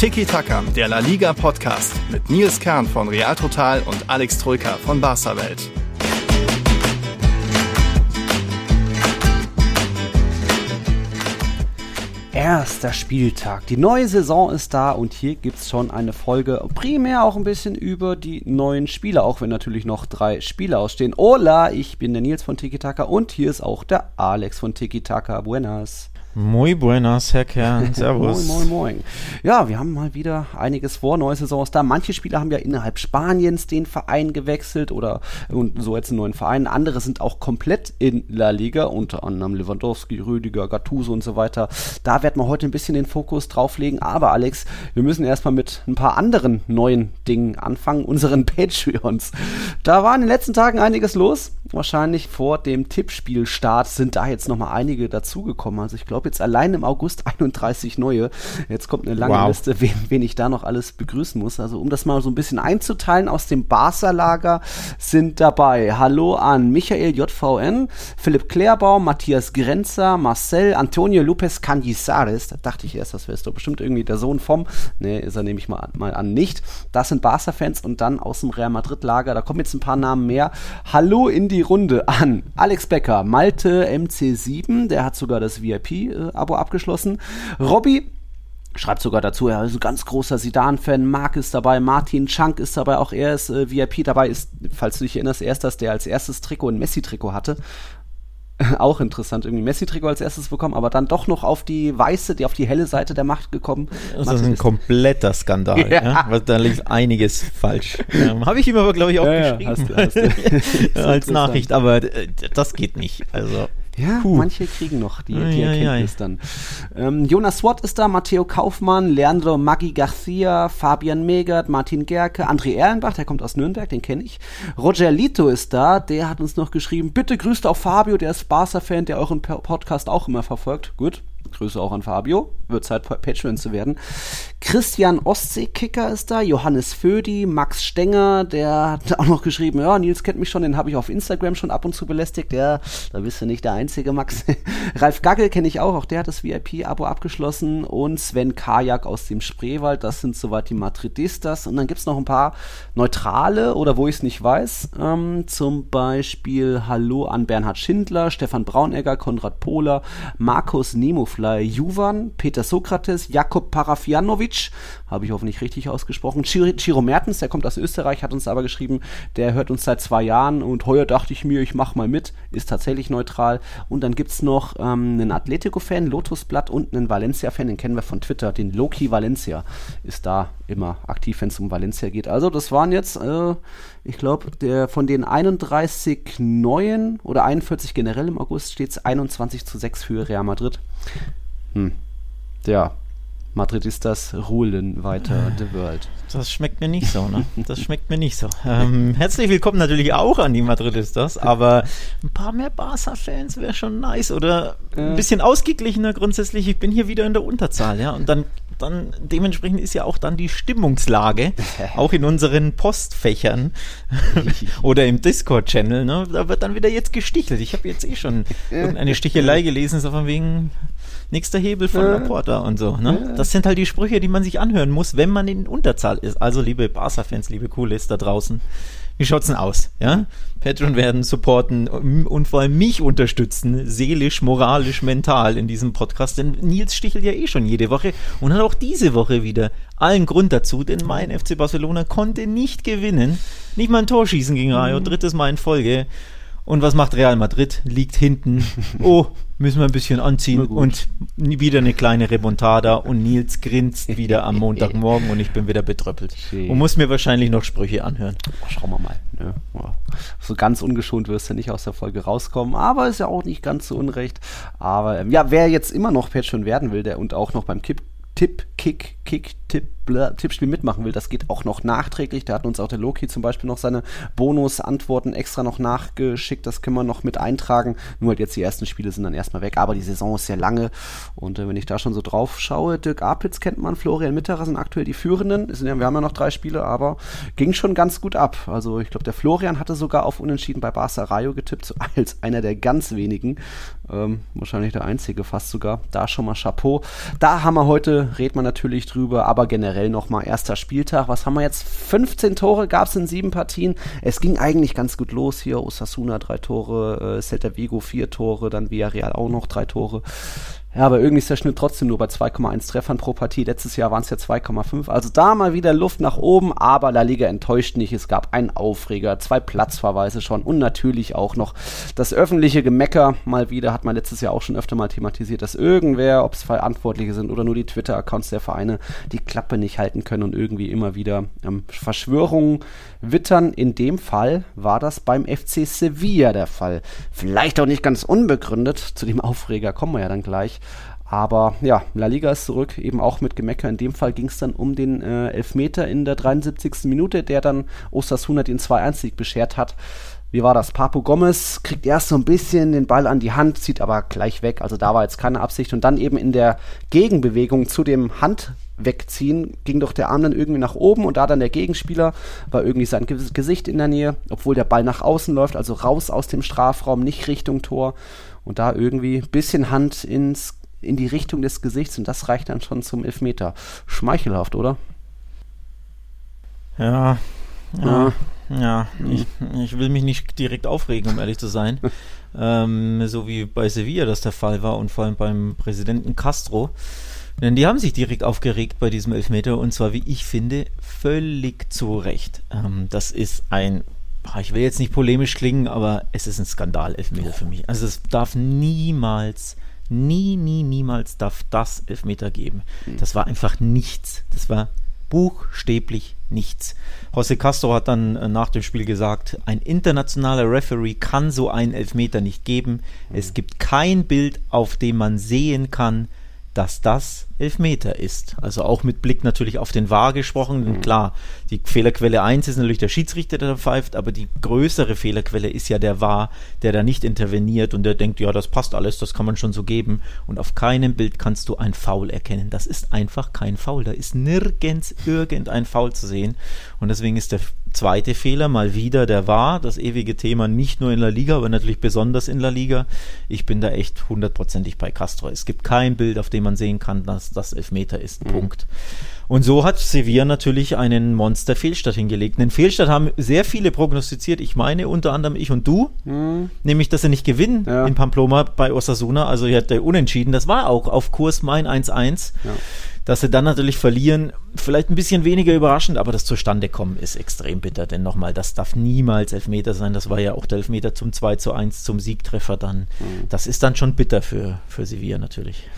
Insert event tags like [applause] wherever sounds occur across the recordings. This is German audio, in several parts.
Tiki Taka, der La Liga Podcast mit Nils Kern von Real Total und Alex Troika von Barca Welt. Erster Spieltag. Die neue Saison ist da und hier gibt es schon eine Folge, primär auch ein bisschen über die neuen Spieler, auch wenn natürlich noch drei Spieler ausstehen. Hola, ich bin der Nils von Tiki Taka und hier ist auch der Alex von Tiki Taka. Buenas. Muy buenas, Herr Kern. [laughs] Servus. moin, moin, moin. Ja, wir haben mal wieder einiges vor. Neue Saison ist da. Manche Spieler haben ja innerhalb Spaniens den Verein gewechselt oder und so jetzt einen neuen Verein. Andere sind auch komplett in La Liga, unter anderem Lewandowski, Rüdiger, Gattuso und so weiter. Da werden wir heute ein bisschen den Fokus drauflegen. Aber Alex, wir müssen erstmal mit ein paar anderen neuen Dingen anfangen, unseren Patreons. Da war in den letzten Tagen einiges los. Wahrscheinlich vor dem Tippspielstart sind da jetzt nochmal einige dazugekommen. Also ich glaube, glaube jetzt allein im August [laughs] 31 neue. Jetzt kommt eine lange wow. Liste, wen, wen, ich da noch alles begrüßen muss. Also um das mal so ein bisschen einzuteilen, aus dem Barca-Lager sind dabei Hallo an Michael JVN, Philipp Klärbaum, Matthias Grenzer, Marcel, Antonio Lopez Canizares. Da dachte ich erst, das wäre doch bestimmt irgendwie der Sohn vom. Ne, ist er nehme ich mal, mal an nicht. Das sind Barca-Fans und dann aus dem Real Madrid-Lager, da kommen jetzt ein paar Namen mehr. Hallo in die Runde an Alex Becker, Malte MC7, der hat sogar das VIP abo abgeschlossen. Robby Schreibt sogar dazu, er ist ein ganz großer Sidan-Fan. Marc ist dabei, Martin Chunk ist dabei, auch er ist äh, VIP dabei. Ist, falls du dich erinnerst, er ist das, der als erstes Trikot ein Messi-Trikot hatte. [laughs] auch interessant, irgendwie Messi-Trikot als erstes bekommen, aber dann doch noch auf die weiße, die auf die helle Seite der Macht gekommen. Das ist ein kompletter Skandal. Ja. Ja? Da liegt einiges falsch. Ähm, [laughs] Habe ich ihm aber, glaube ich, auch ja, geschrieben. Hast du, hast du. [laughs] als Nachricht, aber äh, das geht nicht. Also. Ja, Puh. manche kriegen noch die, die Erkenntnis dann. Ähm, Jonas Watt ist da, Matteo Kaufmann, Leandro Maggi Garcia, Fabian Megert, Martin Gerke, André Erlenbach, der kommt aus Nürnberg, den kenne ich. Roger Lito ist da, der hat uns noch geschrieben, bitte grüßt auch Fabio, der ist Barca-Fan, der euren Podcast auch immer verfolgt. Gut, Grüße auch an Fabio. Wird Zeit, [laughs] Patreon zu werden. Christian Ostseekicker ist da, Johannes Födi, Max Stenger, der hat [laughs] auch noch geschrieben, ja, Nils kennt mich schon, den habe ich auf Instagram schon ab und zu belästigt. Ja, da bist du nicht der einzige, Max. [laughs] Ralf Gaggel kenne ich auch, auch der hat das VIP-Abo abgeschlossen. Und Sven Kajak aus dem Spreewald, das sind soweit die Madridistas. Und dann gibt es noch ein paar neutrale oder wo ich es nicht weiß. Ähm, zum Beispiel Hallo an Bernhard Schindler, Stefan Braunegger, Konrad Pohler, Markus Nemofly, Juvan, Peter Sokrates, Jakob Parafianovic, habe ich hoffentlich richtig ausgesprochen. Chiro Mertens, der kommt aus Österreich, hat uns aber geschrieben, der hört uns seit zwei Jahren und heuer dachte ich mir, ich mache mal mit, ist tatsächlich neutral. Und dann gibt es noch ähm, einen Atletico-Fan, Lotusblatt und einen Valencia-Fan, den kennen wir von Twitter, den Loki Valencia ist da immer aktiv, wenn es um Valencia geht. Also das waren jetzt, äh, ich glaube, von den 31 neuen oder 41 generell im August steht es 21 zu 6 für Real Madrid. Hm. Ja, Madridistas rulen weiter the world. Das schmeckt mir nicht so, ne? [laughs] Das schmeckt mir nicht so. Ähm, herzlich willkommen natürlich auch an die Madridistas, aber ein paar mehr Barca-Fans wäre schon nice oder ein bisschen ausgeglichener grundsätzlich. Ich bin hier wieder in der Unterzahl, ja, und dann dann dementsprechend ist ja auch dann die Stimmungslage, [laughs] auch in unseren Postfächern [laughs] oder im Discord-Channel, ne, da wird dann wieder jetzt gestichelt. Ich habe jetzt eh schon irgendeine Stichelei gelesen, so von wegen, nächster Hebel von ja. Laporta und so. Ne? Ja. Das sind halt die Sprüche, die man sich anhören muss, wenn man in Unterzahl ist. Also liebe Barca-Fans, liebe Coolies da draußen, wie schaut's denn aus? Ja? Patreon werden supporten und vor allem mich unterstützen, seelisch, moralisch, mental in diesem Podcast. Denn Nils stichelt ja eh schon jede Woche und hat auch diese Woche wieder allen Grund dazu, denn mein FC Barcelona konnte nicht gewinnen. Nicht mal ein Tor schießen gegen Rayo, mhm. drittes Mal in Folge. Und was macht Real Madrid? Liegt hinten. [laughs] Oh, müssen wir ein bisschen anziehen und wieder eine kleine Remontada und Nils grinst wieder am [laughs] Montagmorgen und ich bin wieder betröppelt. Und muss mir wahrscheinlich noch Sprüche anhören. Schauen wir mal. Ne? So ganz ungeschont wirst du nicht aus der Folge rauskommen, aber ist ja auch nicht ganz so unrecht. Aber ähm, ja, wer jetzt immer noch Patreon werden will der und auch noch beim Kipp Tipp, Kick, Kick, Tipp, Tippspiel mitmachen will, das geht auch noch nachträglich. Da hat uns auch der Loki zum Beispiel noch seine Bonus-Antworten extra noch nachgeschickt. Das können wir noch mit eintragen. Nur halt jetzt die ersten Spiele sind dann erstmal weg. Aber die Saison ist sehr lange. Und äh, wenn ich da schon so drauf schaue, Dirk Apitz kennt man, Florian Mitterer sind aktuell die Führenden. wir haben ja noch drei Spiele, aber ging schon ganz gut ab. Also ich glaube, der Florian hatte sogar auf Unentschieden bei Barca Rayo getippt, [laughs] als einer der ganz wenigen. Ähm, wahrscheinlich der einzige fast sogar. Da schon mal Chapeau. Da haben wir heute, redet man natürlich drüber, aber generell nochmal erster Spieltag. Was haben wir jetzt? 15 Tore gab es in sieben Partien. Es ging eigentlich ganz gut los hier. Osasuna drei Tore, äh, Celta Vigo vier Tore, dann Villarreal auch noch drei Tore. Ja, aber irgendwie ist der Schnitt trotzdem nur bei 2,1 Treffern pro Partie. Letztes Jahr waren es ja 2,5. Also da mal wieder Luft nach oben, aber La Liga enttäuscht nicht. Es gab einen Aufreger, zwei Platzverweise schon und natürlich auch noch das öffentliche Gemecker. Mal wieder hat man letztes Jahr auch schon öfter mal thematisiert, dass irgendwer, ob es Verantwortliche sind oder nur die Twitter-Accounts der Vereine, die Klappe nicht halten können und irgendwie immer wieder ähm, Verschwörungen wittern. In dem Fall war das beim FC Sevilla der Fall. Vielleicht auch nicht ganz unbegründet. Zu dem Aufreger kommen wir ja dann gleich. Aber ja, La Liga ist zurück, eben auch mit Gemecker. In dem Fall ging es dann um den äh, Elfmeter in der 73. Minute, der dann Osasuna den 2-1-Sieg beschert hat. Wie war das? Papu Gomez kriegt erst so ein bisschen den Ball an die Hand, zieht aber gleich weg. Also da war jetzt keine Absicht. Und dann eben in der Gegenbewegung zu dem Hand wegziehen, ging doch der Arm dann irgendwie nach oben und da dann der Gegenspieler war irgendwie sein Gesicht in der Nähe, obwohl der Ball nach außen läuft, also raus aus dem Strafraum, nicht Richtung Tor und da irgendwie ein bisschen Hand ins in die Richtung des Gesichts und das reicht dann schon zum Elfmeter. Schmeichelhaft, oder? Ja, ja, ja. Ich, ich, will mich nicht direkt aufregen, um ehrlich zu sein. [laughs] ähm, so wie bei Sevilla das der Fall war und vor allem beim Präsidenten Castro. Denn die haben sich direkt aufgeregt bei diesem Elfmeter und zwar, wie ich finde, völlig zu Recht. Ähm, das ist ein ich will jetzt nicht polemisch klingen, aber es ist ein Skandal, Elfmeter für mich. Also es darf niemals Nie, nie, niemals darf das Elfmeter geben. Mhm. Das war einfach nichts. Das war buchstäblich nichts. José Castro hat dann äh, nach dem Spiel gesagt, ein internationaler Referee kann so einen Elfmeter nicht geben. Es gibt kein Bild, auf dem man sehen kann, dass das Elfmeter ist. Also auch mit Blick natürlich auf den VAR gesprochen. Mhm. Klar, die Fehlerquelle 1 ist natürlich der Schiedsrichter, der da pfeift, aber die größere Fehlerquelle ist ja der VAR, der da nicht interveniert und der denkt, ja, das passt alles, das kann man schon so geben. Und auf keinem Bild kannst du ein Foul erkennen. Das ist einfach kein Foul. Da ist nirgends irgendein Foul zu sehen. Und deswegen ist der zweite Fehler mal wieder der war, das ewige Thema nicht nur in La Liga, aber natürlich besonders in La Liga. Ich bin da echt hundertprozentig bei Castro. Es gibt kein Bild, auf dem man sehen kann, dass das Elfmeter ist. Mhm. Punkt. Und so hat Sevilla natürlich einen Monster-Fehlstart hingelegt. Den Fehlstart haben sehr viele prognostiziert. Ich meine unter anderem ich und du, mhm. nämlich, dass sie nicht gewinnen ja. in Pamplona bei Osasuna. Also er hat der Unentschieden. Das war auch auf Kurs Main 1-1. Ja. Dass sie dann natürlich verlieren, vielleicht ein bisschen weniger überraschend, aber das Zustandekommen ist extrem bitter. Denn nochmal, das darf niemals Elfmeter sein. Das war ja auch der Elfmeter zum 2 zu 1 zum Siegtreffer dann. Mhm. Das ist dann schon bitter für, für Sevilla natürlich.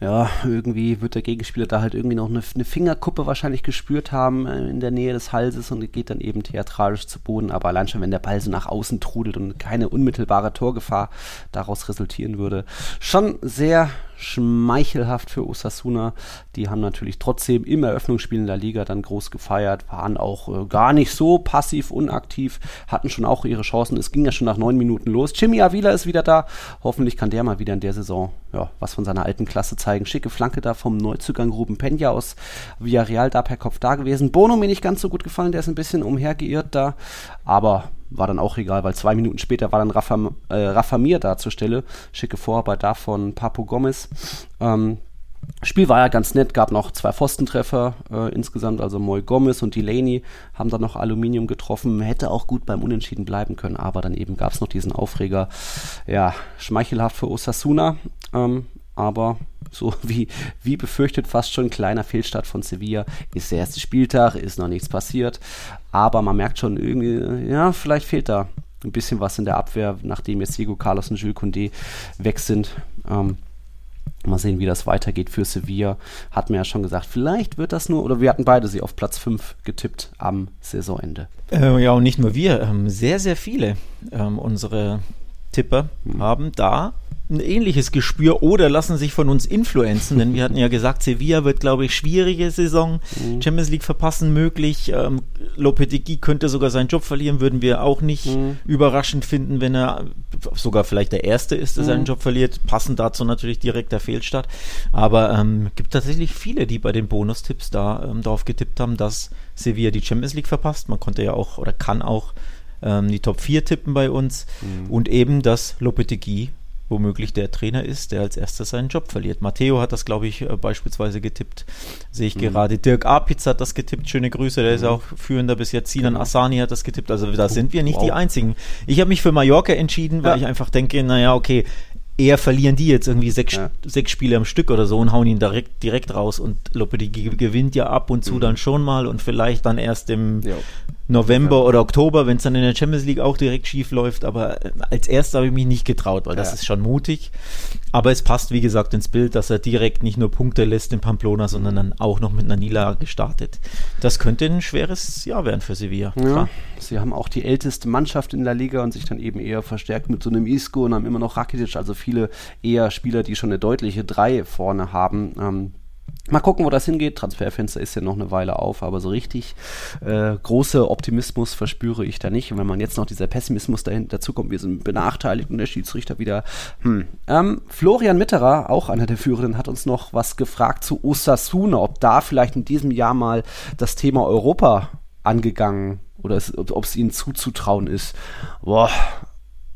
Ja, irgendwie wird der Gegenspieler da halt irgendwie noch eine, eine Fingerkuppe wahrscheinlich gespürt haben äh, in der Nähe des Halses und geht dann eben theatralisch zu Boden. Aber allein schon, wenn der Ball so nach außen trudelt und keine unmittelbare Torgefahr daraus resultieren würde, schon sehr schmeichelhaft für Osasuna. Die haben natürlich trotzdem im Eröffnungsspiel in der Liga dann groß gefeiert, waren auch äh, gar nicht so passiv, unaktiv, hatten schon auch ihre Chancen. Es ging ja schon nach neun Minuten los. Jimmy Avila ist wieder da. Hoffentlich kann der mal wieder in der Saison ja, was von seiner alten Klasse zeigen. Schicke Flanke da vom Neuzugang Ruben Penja aus Villarreal da per Kopf da gewesen. Bono mir nicht ganz so gut gefallen, der ist ein bisschen umhergeirrt da, aber war dann auch egal, weil zwei Minuten später war dann Rafa, äh, Rafa Mir da zur Stelle. Schicke Vorarbeit da von Papo Gomez. Ähm, Spiel war ja ganz nett, gab noch zwei Pfostentreffer äh, insgesamt, also Moy Gomez und Delaney haben dann noch Aluminium getroffen, hätte auch gut beim Unentschieden bleiben können, aber dann eben gab es noch diesen Aufreger, ja, schmeichelhaft für Osasuna, ähm, aber so [laughs] wie, wie befürchtet, fast schon ein kleiner Fehlstart von Sevilla. Ist der erste Spieltag, ist noch nichts passiert. Aber man merkt schon irgendwie, ja, vielleicht fehlt da ein bisschen was in der Abwehr, nachdem jetzt Diego Carlos und Jules Condé weg sind. Ähm, mal sehen, wie das weitergeht für Sevilla. Hat mir ja schon gesagt, vielleicht wird das nur, oder wir hatten beide sie auf Platz 5 getippt am Saisonende. Äh, ja, und nicht nur wir, ähm, sehr, sehr viele ähm, unsere Tipper mhm. haben da ein ähnliches Gespür oder lassen sich von uns influenzen, denn wir hatten ja gesagt, Sevilla wird, glaube ich, schwierige Saison, mhm. Champions League verpassen möglich, ähm, Lopetegui könnte sogar seinen Job verlieren, würden wir auch nicht mhm. überraschend finden, wenn er sogar vielleicht der Erste ist, der mhm. seinen Job verliert, passend dazu natürlich direkt der Fehlstart, aber ähm, gibt tatsächlich viele, die bei den Bonustipps da ähm, darauf getippt haben, dass Sevilla die Champions League verpasst, man konnte ja auch oder kann auch ähm, die Top 4 tippen bei uns mhm. und eben, dass Lopetegui womöglich der Trainer ist, der als erstes seinen Job verliert. Matteo hat das, glaube ich, äh, beispielsweise getippt. Sehe ich mhm. gerade. Dirk Apitz hat das getippt. Schöne Grüße. Der mhm. ist auch führender bis jetzt. Sinan genau. Asani hat das getippt. Also da sind wir nicht wow. die Einzigen. Ich habe mich für Mallorca entschieden, weil ja. ich einfach denke, naja, okay, eher verlieren die jetzt irgendwie sechs, ja. sechs Spiele am Stück oder so und hauen ihn direkt, direkt raus und Lopetegui gewinnt ja ab und zu mhm. dann schon mal und vielleicht dann erst im jo. November oder Oktober, wenn es dann in der Champions League auch direkt schief läuft. Aber äh, als erster habe ich mich nicht getraut, weil das ist schon mutig. Aber es passt, wie gesagt, ins Bild, dass er direkt nicht nur Punkte lässt in Pamplona, sondern dann auch noch mit einer Niederlage startet. Das könnte ein schweres Jahr werden für Sevilla. Ja, sie haben auch die älteste Mannschaft in der Liga und sich dann eben eher verstärkt mit so einem Isco und haben immer noch Rakitic, also viele eher Spieler, die schon eine deutliche Drei vorne haben. Ähm, Mal gucken, wo das hingeht. Transferfenster ist ja noch eine Weile auf, aber so richtig äh, große Optimismus verspüre ich da nicht. Und wenn man jetzt noch dieser Pessimismus dahinter dazu kommt, wir sind benachteiligt und der Schiedsrichter wieder. Hm. Ähm, Florian Mitterer, auch einer der Führenden, hat uns noch was gefragt zu Osasuna, ob da vielleicht in diesem Jahr mal das Thema Europa angegangen oder es, ob es ihnen zuzutrauen ist. Boah,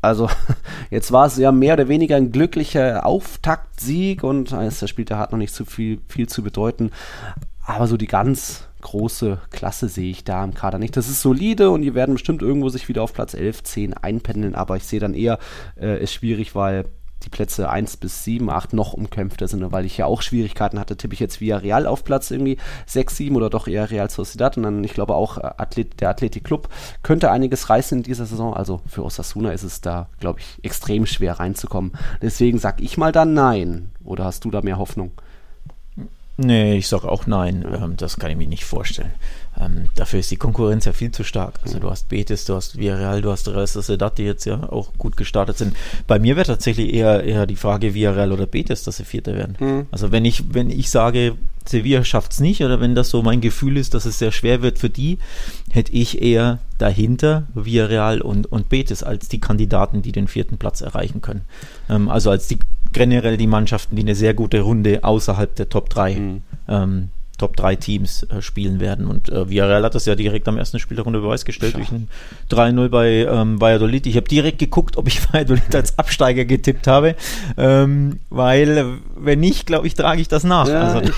also [laughs] jetzt war es ja mehr oder weniger ein glücklicher Auftaktsieg und das Spiel hat noch nicht so viel, viel zu bedeuten. Aber so die ganz große Klasse sehe ich da im Kader nicht. Das ist solide und die werden bestimmt irgendwo sich wieder auf Platz 11, 10 einpendeln, aber ich sehe dann eher, äh, ist schwierig, weil die Plätze 1 bis 7, 8 noch umkämpfter sind, weil ich ja auch Schwierigkeiten hatte, tippe ich jetzt via Real auf Platz irgendwie 6, 7 oder doch eher Real Sociedad und dann, ich glaube auch äh, Athlet, der Athletic Club könnte einiges reißen in dieser Saison, also für Osasuna ist es da, glaube ich, extrem schwer reinzukommen. Deswegen sag ich mal dann nein. Oder hast du da mehr Hoffnung? Nee, ich sage auch nein. Ähm, das kann ich mir nicht vorstellen. Ähm, dafür ist die Konkurrenz ja viel zu stark. Also du hast Betis, du hast Villarreal, du hast Real Sociedad, die jetzt ja auch gut gestartet sind. Bei mir wäre tatsächlich eher, eher die Frage Villarreal oder Betis, dass sie Vierter werden. Mhm. Also wenn ich, wenn ich sage, Sevilla schafft es nicht oder wenn das so mein Gefühl ist, dass es sehr schwer wird für die, hätte ich eher dahinter Villarreal und, und Betis als die Kandidaten, die den vierten Platz erreichen können. Ähm, also als die generell die Mannschaften, die eine sehr gute Runde außerhalb der Top 3 mhm. ähm, Top 3 Teams äh, spielen werden. Und äh, Villarreal hat das ja direkt am ersten Spiel der Runde Beweis gestellt durch ein 3-0 bei ähm, Valladolid. Ich habe direkt geguckt, ob ich [laughs] Valladolid als Absteiger getippt habe, ähm, weil wenn nicht, glaube ich, trage ich das nach. Ja, also,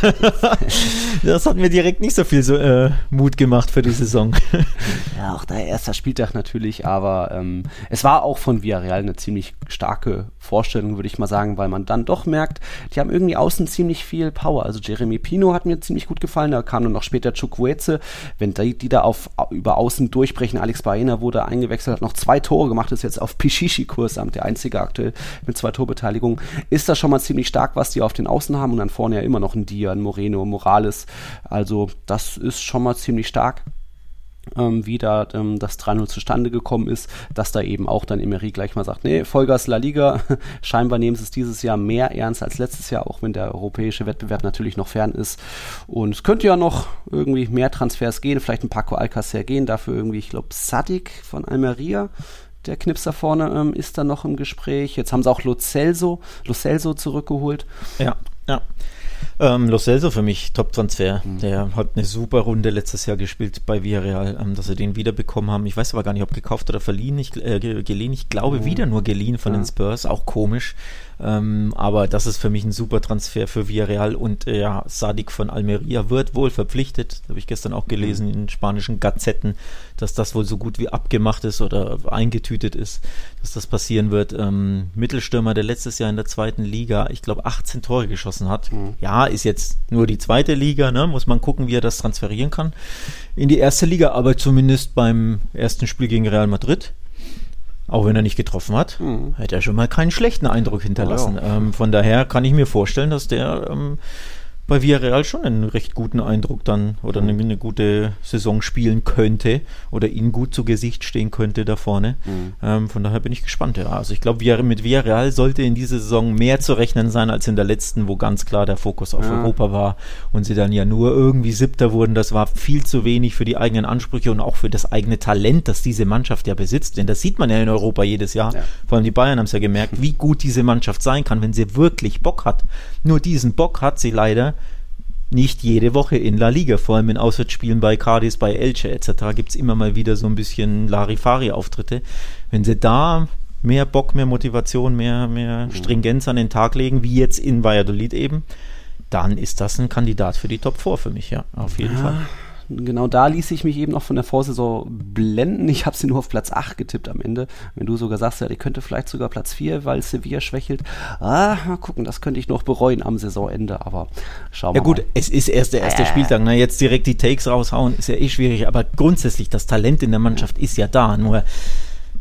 [laughs] das hat mir direkt nicht so viel so, äh, Mut gemacht für die Saison. [laughs] ja, auch der erste Spieltag natürlich, aber ähm, es war auch von Villarreal eine ziemlich starke Vorstellung, würde ich mal sagen, weil man dann doch merkt, die haben irgendwie außen ziemlich viel Power. Also Jeremy Pino hat mir ziemlich gut gefallen, da kam dann noch später Chukwueze, wenn die, die da auf, über außen durchbrechen, Alex Baena wurde eingewechselt, hat noch zwei Tore gemacht, ist jetzt auf Pichichi-Kurs, der einzige aktuell mit zwei Torbeteiligungen, ist das schon mal ziemlich stark, was die auf den Außen haben? Und dann vorne ja immer noch ein Dia, ein Moreno, Morales, also das ist schon mal ziemlich stark ähm, wie da ähm, das 3-0 zustande gekommen ist, dass da eben auch dann Emery gleich mal sagt, nee, Vollgas La Liga, [laughs] scheinbar nehmen sie es dieses Jahr mehr ernst als letztes Jahr, auch wenn der europäische Wettbewerb natürlich noch fern ist. Und es könnte ja noch irgendwie mehr Transfers gehen, vielleicht ein Paco Alcacer gehen, dafür irgendwie, ich glaube, Sadik von Almeria, der Knips da vorne ähm, ist dann noch im Gespräch. Jetzt haben sie auch Lo Celso, Lo Celso zurückgeholt. Ja, ja. Ähm, Lo Celso für mich Top-Transfer. Mhm. Der hat eine super Runde letztes Jahr gespielt bei Villarreal, ähm, dass sie den wiederbekommen haben. Ich weiß aber gar nicht, ob gekauft oder verliehen, ich, äh, geliehen. Ich glaube mhm. wieder nur geliehen von ja. den Spurs. Auch komisch. Ähm, aber das ist für mich ein super Transfer für Villarreal und äh, ja, Sadik von Almeria wird wohl verpflichtet. Habe ich gestern auch gelesen mhm. in spanischen Gazetten, dass das wohl so gut wie abgemacht ist oder eingetütet ist, dass das passieren wird. Ähm, Mittelstürmer, der letztes Jahr in der zweiten Liga, ich glaube, 18 Tore geschossen hat. Mhm. Ja, ist jetzt nur die zweite Liga, ne? muss man gucken, wie er das transferieren kann in die erste Liga, aber zumindest beim ersten Spiel gegen Real Madrid auch wenn er nicht getroffen hat, mhm. hätte er schon mal keinen schlechten Eindruck hinterlassen. Oh, ja. ähm, von daher kann ich mir vorstellen, dass der ähm, bei Villarreal schon einen recht guten Eindruck dann oder eine, eine, gute Saison spielen könnte oder ihnen gut zu Gesicht stehen könnte da vorne. Mhm. Ähm, von daher bin ich gespannt. Ja. Also ich glaube, mit Villarreal sollte in dieser Saison mehr zu rechnen sein als in der letzten, wo ganz klar der Fokus auf ja. Europa war und sie dann ja nur irgendwie Siebter wurden. Das war viel zu wenig für die eigenen Ansprüche und auch für das eigene Talent, das diese Mannschaft ja besitzt. Denn das sieht man ja in Europa jedes Jahr. Ja. Vor allem die Bayern haben es ja gemerkt, [laughs] wie gut diese Mannschaft sein kann, wenn sie wirklich Bock hat. Nur diesen Bock hat sie leider nicht jede Woche in La Liga, vor allem in Auswärtsspielen bei Cardis, bei Elche etc. gibt es immer mal wieder so ein bisschen Larifari-Auftritte. Wenn sie da mehr Bock, mehr Motivation, mehr, mehr Stringenz an den Tag legen, wie jetzt in Valladolid eben, dann ist das ein Kandidat für die Top 4 für mich, ja, auf jeden ja, Fall genau da ließ ich mich eben noch von der Vorsaison blenden. Ich habe sie nur auf Platz 8 getippt am Ende. Wenn du sogar sagst, ja, die könnte vielleicht sogar Platz 4, weil Sevilla schwächelt. Ah, mal gucken, das könnte ich noch bereuen am Saisonende, aber schauen wir mal. Ja gut, mal. es ist erst der erste äh. Spieltag. Na, jetzt direkt die Takes raushauen, ist ja eh schwierig, aber grundsätzlich, das Talent in der Mannschaft ist ja da. Nur,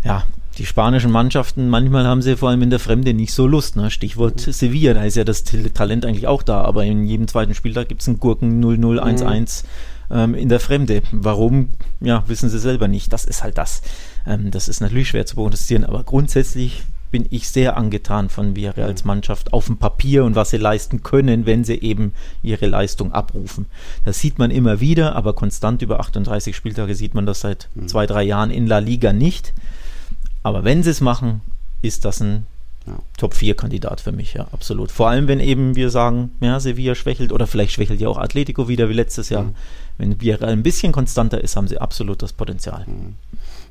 ja, die spanischen Mannschaften, manchmal haben sie vor allem in der Fremde nicht so Lust. Ne? Stichwort Sevilla, da ist ja das Talent eigentlich auch da, aber in jedem zweiten Spieltag gibt es einen Gurken 0-0, 1-1. Mhm ähm, in der Fremde. Warum? Ja, wissen sie selber nicht. Das ist halt das. Ähm, das ist natürlich schwer zu protestieren, aber grundsätzlich bin ich sehr angetan von Villarreal als Mannschaft auf dem Papier und was sie leisten können, wenn sie eben ihre Leistung abrufen. Das sieht man immer wieder, aber konstant über 38 Spieltage sieht man das seit mhm. zwei, drei Jahren in La Liga nicht. Aber wenn sie es machen, ist das ein ja. Top-4-Kandidat für mich, ja, absolut. Vor allem, wenn eben wir sagen, ja, Sevilla schwächelt oder vielleicht schwächelt ja auch Atletico wieder wie letztes Jahr. Mhm. Wenn Villarreal ein bisschen konstanter ist, haben sie absolut das Potenzial. Mhm.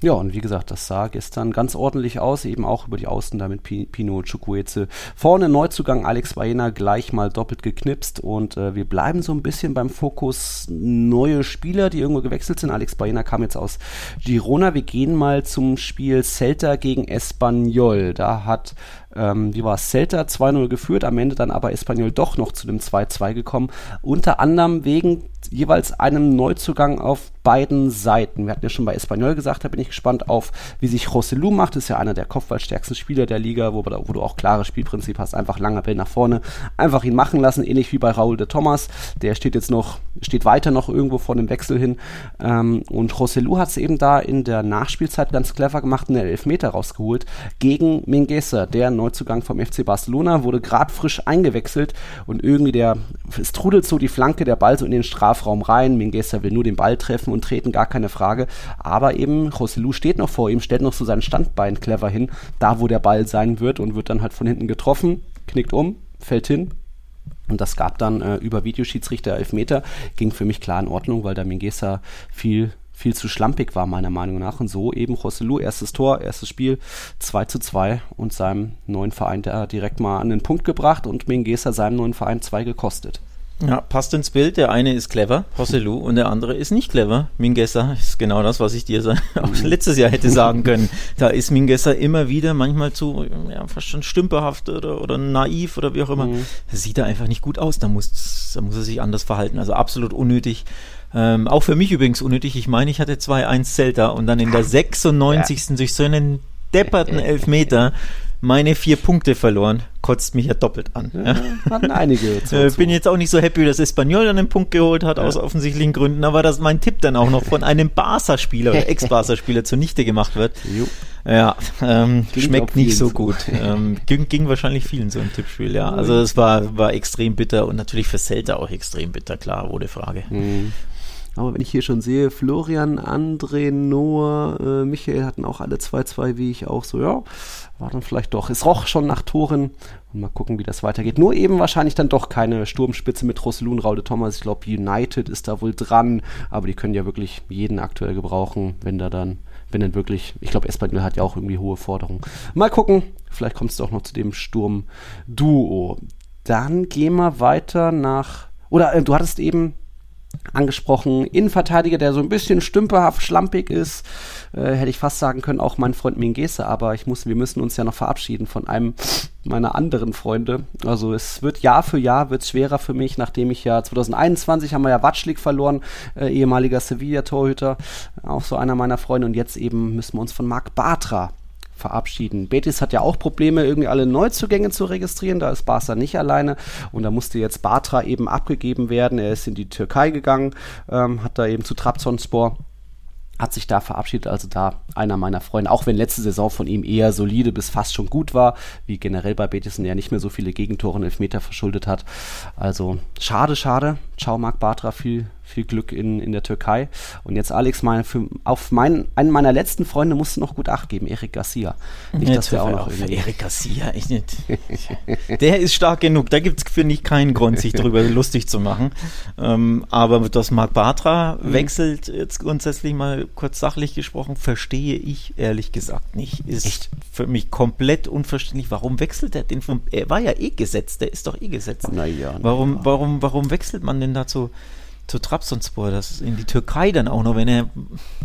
Ja, und wie gesagt, das sah gestern ganz ordentlich aus, eben auch über die Außen da mit Pino Chukwueze. Vorne Neuzugang Alex Baena gleich mal doppelt geknipst und äh, wir bleiben so ein bisschen beim Fokus neue Spieler, die irgendwo gewechselt sind. Alex Baena kam jetzt aus Girona. Wir gehen mal zum Spiel Celta gegen Espanyol. Da hat ähm, wie war es, Celta 2-0 geführt, am Ende dann aber Espanyol doch noch zu dem 2-2 gekommen. Unter anderem wegen jeweils einem Neuzugang auf beiden Seiten. Wir hatten ja schon bei Espanyol gesagt, da bin ich gespannt auf, wie sich Joselu macht. Das ist ja einer der kopfballstärksten Spieler der Liga, wo, wo du auch klares Spielprinzip hast. Einfach langer Ball nach vorne, einfach ihn machen lassen, ähnlich wie bei Raúl de Thomas. Der steht jetzt noch, steht weiter noch irgendwo vor dem Wechsel hin. Ähm, und Joselu hat es eben da in der Nachspielzeit ganz clever gemacht, einen Elfmeter rausgeholt gegen Mingueza, der Neuzugang vom FC Barcelona, wurde gerade frisch eingewechselt und irgendwie der, es trudelt so die Flanke, der Ball so in den Strafraum rein. Mingueza will nur den Ball treffen und treten, gar keine Frage. Aber eben, Joselu steht noch vor ihm, stellt noch so sein Standbein clever hin, da wo der Ball sein wird und wird dann halt von hinten getroffen, knickt um, fällt hin, und das gab dann äh, über Videoschiedsrichter Elfmeter. Ging für mich klar in Ordnung, weil der Mingesa viel viel zu schlampig war, meiner Meinung nach. Und so eben Rosselu, erstes Tor, erstes Spiel, 2 zu 2 und seinem neuen Verein da direkt mal an den Punkt gebracht und Mingesa seinem neuen Verein 2 gekostet. Ja, passt ins Bild. Der eine ist clever, Hosselu, und der andere ist nicht clever. Mingessa ist genau das, was ich dir [laughs] auch mhm. letztes Jahr hätte sagen können. Da ist Mingessa immer wieder manchmal zu, ja, fast schon stümperhaft oder, oder naiv oder wie auch immer. Mhm. Das sieht da einfach nicht gut aus. Da muss, da muss er sich anders verhalten. Also absolut unnötig. Ähm, auch für mich übrigens unnötig. Ich meine, ich hatte 2-1 Celta und dann in der [laughs] 96. Ja. durch so einen depperten Elfmeter meine vier Punkte verloren. Kotzt mich ja doppelt an. Ja, Hatten einige. [laughs] äh, bin jetzt auch nicht so happy, dass Espanyol dann einen Punkt geholt hat, ja. aus offensichtlichen Gründen, aber dass mein Tipp dann auch noch von einem Barca-Spieler oder [laughs] Ex-Barca-Spieler zunichte gemacht wird. Jo. Ja, ähm, schmeckt nicht so gut. Ähm, ging, ging, wahrscheinlich vielen so ein Tippspiel, ja. Also es war, war extrem bitter und natürlich für Celta auch extrem bitter, klar, ohne Frage. Mhm. Aber wenn ich hier schon sehe, Florian, André, Noah, äh, Michael hatten auch alle 2-2, wie ich auch so, ja, war dann vielleicht doch. Es roch schon nach Toren. Und mal gucken, wie das weitergeht. Nur eben wahrscheinlich dann doch keine Sturmspitze mit Rosselun, Raude Thomas. Ich glaube, United ist da wohl dran. Aber die können ja wirklich jeden aktuell gebrauchen, wenn da dann, wenn dann wirklich, ich glaube, Espanyol hat ja auch irgendwie hohe Forderungen. Mal gucken, vielleicht kommst du auch noch zu dem Sturm-Duo. Dann gehen wir weiter nach, oder äh, du hattest eben angesprochen. Innenverteidiger, der so ein bisschen stümperhaft, schlampig ist. Äh, hätte ich fast sagen können, auch mein Freund Mingese, aber ich muss, wir müssen uns ja noch verabschieden von einem meiner anderen Freunde. Also es wird Jahr für Jahr wird schwerer für mich, nachdem ich ja 2021 haben wir ja Watschlik verloren, äh, ehemaliger Sevilla-Torhüter, auch so einer meiner Freunde. Und jetzt eben müssen wir uns von Marc Bartra verabschieden. Betis hat ja auch Probleme, irgendwie alle Neuzugänge zu registrieren. Da ist Barca nicht alleine. Und da musste jetzt Batra eben abgegeben werden. Er ist in die Türkei gegangen, ähm, hat da eben zu Trabzonspor hat sich da verabschiedet, also da einer meiner Freunde, auch wenn letzte Saison von ihm eher solide bis fast schon gut war, wie generell bei Betis ja nicht mehr so viele Gegentore und Elfmeter verschuldet hat. Also schade, schade. Ciao Marc Bartra, viel, viel Glück in, in der Türkei. Und jetzt Alex, meine, für, auf meinen, einen meiner letzten Freunde musst du noch gut Acht geben, Erik Garcia. Nicht, ja, dass wir auch noch auf Erik Garcia, echt nicht. [laughs] der ist stark genug, da gibt es, finde ich, keinen Grund, sich darüber [laughs] lustig zu machen. Ähm, aber dass Marc Bartra mhm. wechselt, jetzt grundsätzlich mal kurz sachlich gesprochen, verstehe ich ehrlich gesagt nicht. Ist echt? für mich komplett unverständlich, warum wechselt er den vom, er war ja eh gesetzt, der ist doch eh gesetzt. Na ja, warum, warum, warum wechselt man denn dazu? Zu Trabzonspor, das ist in die Türkei dann auch noch, wenn er,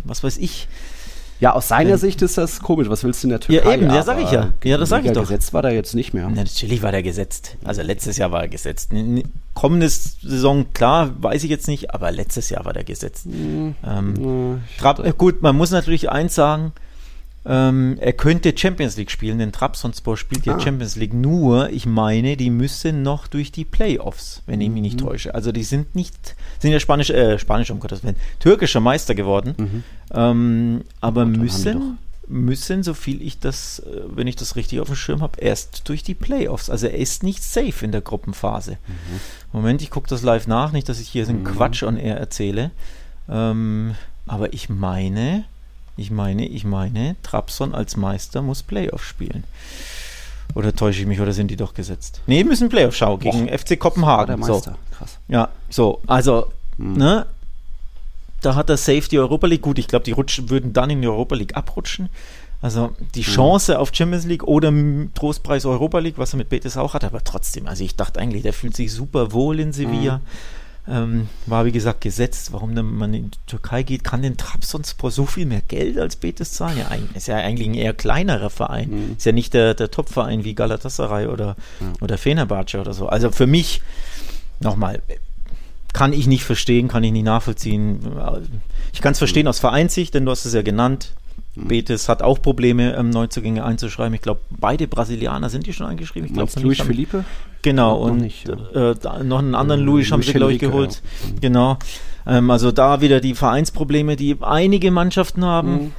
was weiß ich. Ja, aus seiner wenn, Sicht ist das komisch. Was willst du in der Türkei? Ja, eben, ja, sag ich ja. Ja, das sag ich doch. Gesetzt war der jetzt nicht mehr. Na, natürlich war der gesetzt. Also letztes Jahr war er gesetzt. Kommende Saison, klar, weiß ich jetzt nicht, aber letztes Jahr war der gesetzt. Mhm. Ähm, Trab, gut, man muss natürlich eins sagen, ähm, er könnte Champions League spielen, denn Trabzonspor spielt ja ah. Champions League. Nur, ich meine, die müssen noch durch die Playoffs, wenn ich mich nicht mhm. täusche. Also die sind nicht, sind ja Spanisch, äh, Spanisch um Gottes Willen, türkischer Meister geworden. Mhm. Ähm, aber müssen, müssen, so viel ich das, äh, wenn ich das richtig auf dem Schirm habe, erst durch die Playoffs. Also er ist nicht safe in der Gruppenphase. Mhm. Moment, ich gucke das live nach, nicht, dass ich hier so einen mhm. Quatsch on air erzähle. Ähm, aber ich meine, ich meine, ich meine, Trabzon als Meister muss Playoff spielen. Oder täusche ich mich oder sind die doch gesetzt? Nee, müssen Playoff schauen gegen Och, FC Kopenhagen. Der Meister. So. Krass. Ja, so, also, hm. ne? Da hat er Safe die Europa League. Gut, ich glaube, die rutschen, würden dann in die Europa League abrutschen. Also die hm. Chance auf Champions League oder Trostpreis Europa League, was er mit Betis auch hat, aber trotzdem, also ich dachte eigentlich, der fühlt sich super wohl in Sevilla. Hm. Ähm, war wie gesagt gesetzt. Warum man in die Türkei geht, kann den Trabzonspor so viel mehr Geld als Betis zahlen? Ja, ist ja eigentlich ein eher kleinerer Verein. Mhm. Ist ja nicht der, der Top-Verein wie Galatasaray oder, mhm. oder Fenerbahce oder so. Also für mich, nochmal, kann ich nicht verstehen, kann ich nicht nachvollziehen. Ich kann es verstehen aus Vereinssicht, denn du hast es ja genannt. Betis hat auch Probleme, ähm, Neuzugänge einzuschreiben. Ich glaube, beide Brasilianer sind die schon eingeschrieben. Ich glaube, Luis Felipe? Genau, und nicht, ja. äh, noch einen anderen Luis haben sie, glaube ich, geholt. Ja. Genau. Ähm, also da wieder die Vereinsprobleme, die einige Mannschaften haben, mhm.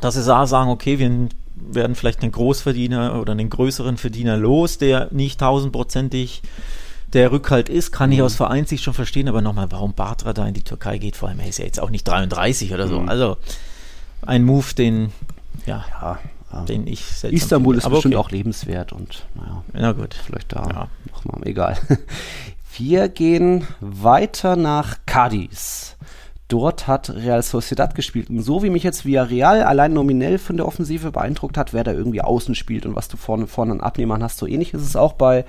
dass sie da sagen, okay, wir werden vielleicht einen Großverdiener oder einen größeren Verdiener los, der nicht tausendprozentig der Rückhalt ist, kann ich mhm. aus Vereinssicht schon verstehen, aber nochmal, warum Batra da in die Türkei geht, vor allem, er ist ja jetzt auch nicht 33 oder so. Mhm. Also ein Move, den, ja, ja ähm, den ich Istanbul ist bestimmt okay. auch lebenswert und naja, Na gut. vielleicht da ja. nochmal, egal. [laughs] Wir gehen weiter nach Cadiz. Dort hat Real Sociedad gespielt. Und so wie mich jetzt Villarreal allein nominell von der Offensive beeindruckt hat, wer da irgendwie außen spielt und was du vorne, vorne an Abnehmern hast, so ähnlich ist es auch bei,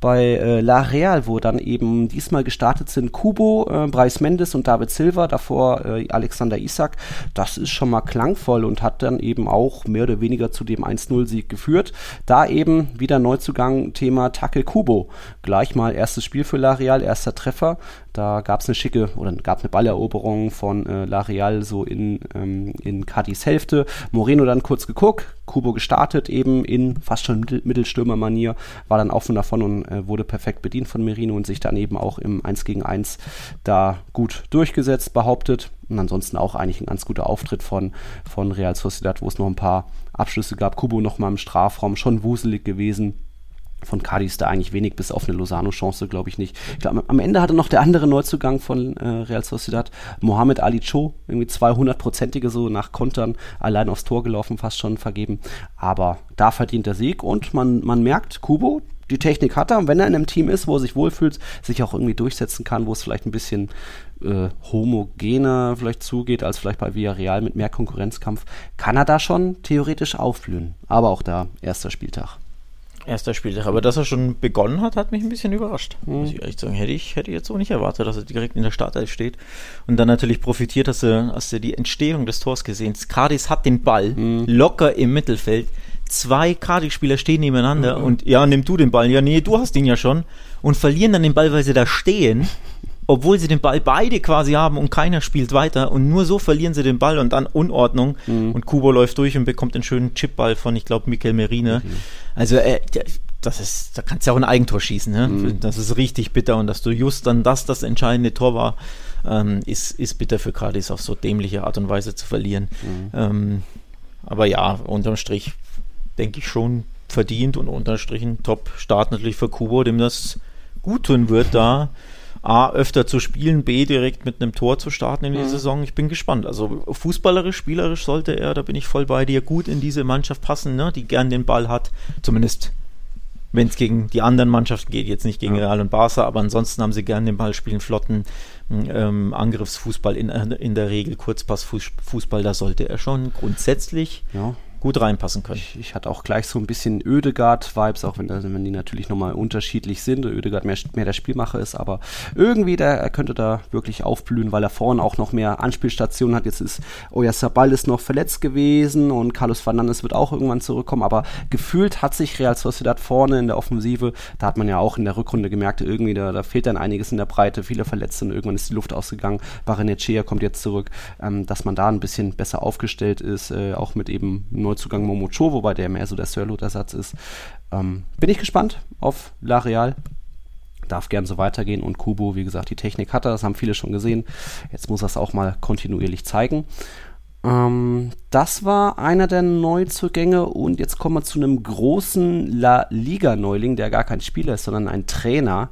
bei äh, La Real, wo dann eben diesmal gestartet sind Kubo, äh, Bryce Mendes und David Silva, davor äh, Alexander Isak. Das ist schon mal klangvoll und hat dann eben auch mehr oder weniger zu dem 1-0-Sieg geführt. Da eben wieder Neuzugang Thema Tackle Kubo. Gleich mal erstes Spiel für La Real, erster Treffer. Da gab es eine schicke oder gab eine Balleroberung von äh, La Real so in, ähm, in Cadiz Hälfte. Moreno dann kurz geguckt, Kubo gestartet eben in fast schon Mittel Mittelstürmer-Manier, war dann offen davon und äh, wurde perfekt bedient von Merino und sich dann eben auch im 1 gegen 1 da gut durchgesetzt, behauptet. Und ansonsten auch eigentlich ein ganz guter Auftritt von, von Real Sociedad, wo es noch ein paar Abschlüsse gab. Kubo noch mal im Strafraum, schon wuselig gewesen von Cadiz da eigentlich wenig, bis auf eine Lozano-Chance, glaube ich nicht. Ich glaub, am Ende hatte noch der andere Neuzugang von äh, Real Sociedad, Mohamed Ali Cho, irgendwie 200-prozentige so nach Kontern, allein aufs Tor gelaufen, fast schon vergeben. Aber da verdient der Sieg und man, man merkt, Kubo, die Technik hat er und wenn er in einem Team ist, wo er sich wohlfühlt, sich auch irgendwie durchsetzen kann, wo es vielleicht ein bisschen äh, homogener vielleicht zugeht, als vielleicht bei Villarreal mit mehr Konkurrenzkampf, kann er da schon theoretisch aufblühen. Aber auch da, erster Spieltag. Erster Spieltag. Aber dass er schon begonnen hat, hat mich ein bisschen überrascht. Mhm. Muss ich ehrlich sagen. Hätte ich, hätte ich jetzt so nicht erwartet, dass er direkt in der Startelf steht. Und dann natürlich profitiert, dass er, hast du die Entstehung des Tors gesehen. Cardis hat den Ball mhm. locker im Mittelfeld. Zwei Cardis-Spieler stehen nebeneinander mhm. und ja, nimm du den Ball. Ja, nee, du hast ihn ja schon. Und verlieren dann den Ball, weil sie da stehen. Obwohl sie den Ball beide quasi haben und keiner spielt weiter und nur so verlieren sie den Ball und dann Unordnung mhm. und Kubo läuft durch und bekommt den schönen Chipball von, ich glaube, Mikel Merine. Mhm. Also äh, das ist, da kannst du ja auch ein Eigentor schießen. Ne? Mhm. Das ist richtig bitter und dass du just dann das das entscheidende Tor war, ähm, ist, ist bitter für Cardis auf so dämliche Art und Weise zu verlieren. Mhm. Ähm, aber ja, unterm Strich denke ich schon verdient und unterm Strich ein Top-Start natürlich für Kubo, dem das gut tun wird, da A, öfter zu spielen, B, direkt mit einem Tor zu starten in die mhm. Saison. Ich bin gespannt. Also fußballerisch, spielerisch sollte er, da bin ich voll bei dir, gut in diese Mannschaft passen, ne, die gern den Ball hat. Zumindest wenn es gegen die anderen Mannschaften geht, jetzt nicht gegen ja. Real und Barca, aber ansonsten haben sie gern den Ball, spielen flotten ähm, Angriffsfußball in, in der Regel, Kurzpassfußball, da sollte er schon grundsätzlich ja gut reinpassen können. Ich, ich, hatte auch gleich so ein bisschen Ödegard-Vibes, auch wenn, wenn die natürlich nochmal unterschiedlich sind. Ödegard mehr, mehr der Spielmacher ist, aber irgendwie der, er könnte da wirklich aufblühen, weil er vorne auch noch mehr Anspielstationen hat. Jetzt ist Oyarzabal ist noch verletzt gewesen und Carlos Fernandes wird auch irgendwann zurückkommen, aber gefühlt hat sich Real Sociedad vorne in der Offensive, da hat man ja auch in der Rückrunde gemerkt, irgendwie da, da fehlt dann einiges in der Breite, viele Verletzte und irgendwann ist die Luft ausgegangen. Barenechea kommt jetzt zurück, ähm, dass man da ein bisschen besser aufgestellt ist, äh, auch mit eben Neuzugang Momocho, wobei der mehr so der Sirlot-Ersatz ist. Ähm, bin ich gespannt auf La Real. Darf gern so weitergehen und Kubo, wie gesagt, die Technik hat er, das haben viele schon gesehen. Jetzt muss er es auch mal kontinuierlich zeigen. Ähm, das war einer der Neuzugänge und jetzt kommen wir zu einem großen La Liga-Neuling, der gar kein Spieler ist, sondern ein Trainer.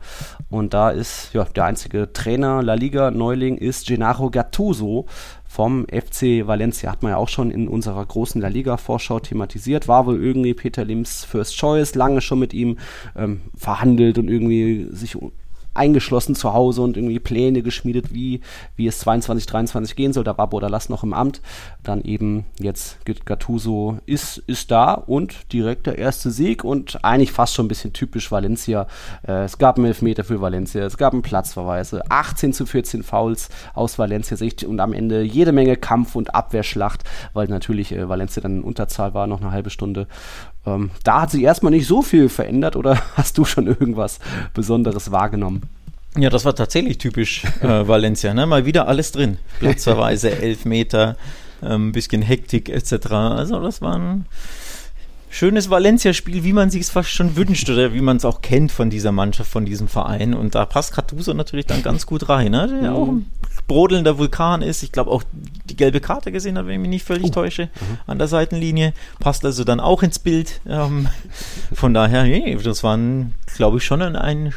Und da ist ja der einzige Trainer La Liga-Neuling ist Gennaro Gattuso vom FC Valencia. Hat man ja auch schon in unserer großen La Liga-Vorschau thematisiert. War wohl irgendwie Peter Lims First Choice, lange schon mit ihm ähm, verhandelt und irgendwie sich eingeschlossen zu Hause und irgendwie Pläne geschmiedet, wie, wie es 22, 23 gehen soll. Da war Bordalas noch im Amt. Dann eben jetzt Gattuso ist, ist da und direkt der erste Sieg und eigentlich fast schon ein bisschen typisch Valencia. Äh, es gab einen Elfmeter für Valencia, es gab einen Platzverweise, 18 zu 14 Fouls aus Valencia Sicht und am Ende jede Menge Kampf und Abwehrschlacht, weil natürlich äh, Valencia dann in Unterzahl war, noch eine halbe Stunde. Ähm, da hat sich erstmal nicht so viel verändert oder [laughs] hast du schon irgendwas Besonderes wahrgenommen? Ja, das war tatsächlich typisch äh, [laughs] Valencia. Ne? Mal wieder alles drin. Platzverweise, Elfmeter, ein ähm, bisschen Hektik etc. Also das war ein schönes Valencia-Spiel, wie man sich es fast schon wünscht oder wie man es auch kennt von dieser Mannschaft, von diesem Verein. Und da passt Cartuso natürlich dann ganz gut rein. Ne? Der mhm. auch ein brodelnder Vulkan ist. Ich glaube auch die gelbe Karte gesehen hat, wenn ich mich nicht völlig uh. täusche, mhm. an der Seitenlinie. Passt also dann auch ins Bild. Ähm, von daher, nee, das war, glaube ich, schon ein, ein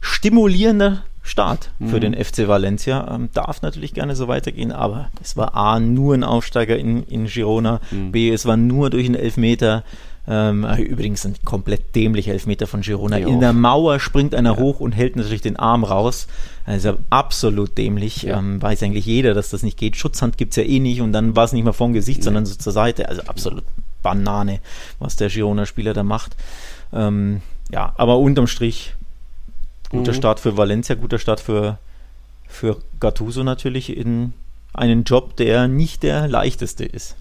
stimulierender Start für mhm. den FC Valencia. Ähm, darf natürlich gerne so weitergehen, aber es war A, nur ein Aufsteiger in, in Girona, mhm. B, es war nur durch einen Elfmeter. Ähm, äh, übrigens ein komplett dämlicher Elfmeter von Girona. Die in der Mauer springt einer ja. hoch und hält natürlich den Arm raus. Also absolut dämlich. Ja. Ähm, weiß eigentlich jeder, dass das nicht geht. Schutzhand gibt es ja eh nicht und dann war es nicht mal vom Gesicht, sondern so zur Seite. Also absolut Banane, was der Girona-Spieler da macht. Ähm, ja, aber unterm Strich Guter mhm. Start für Valencia, guter Start für, für Gattuso natürlich in einen Job, der nicht der leichteste ist.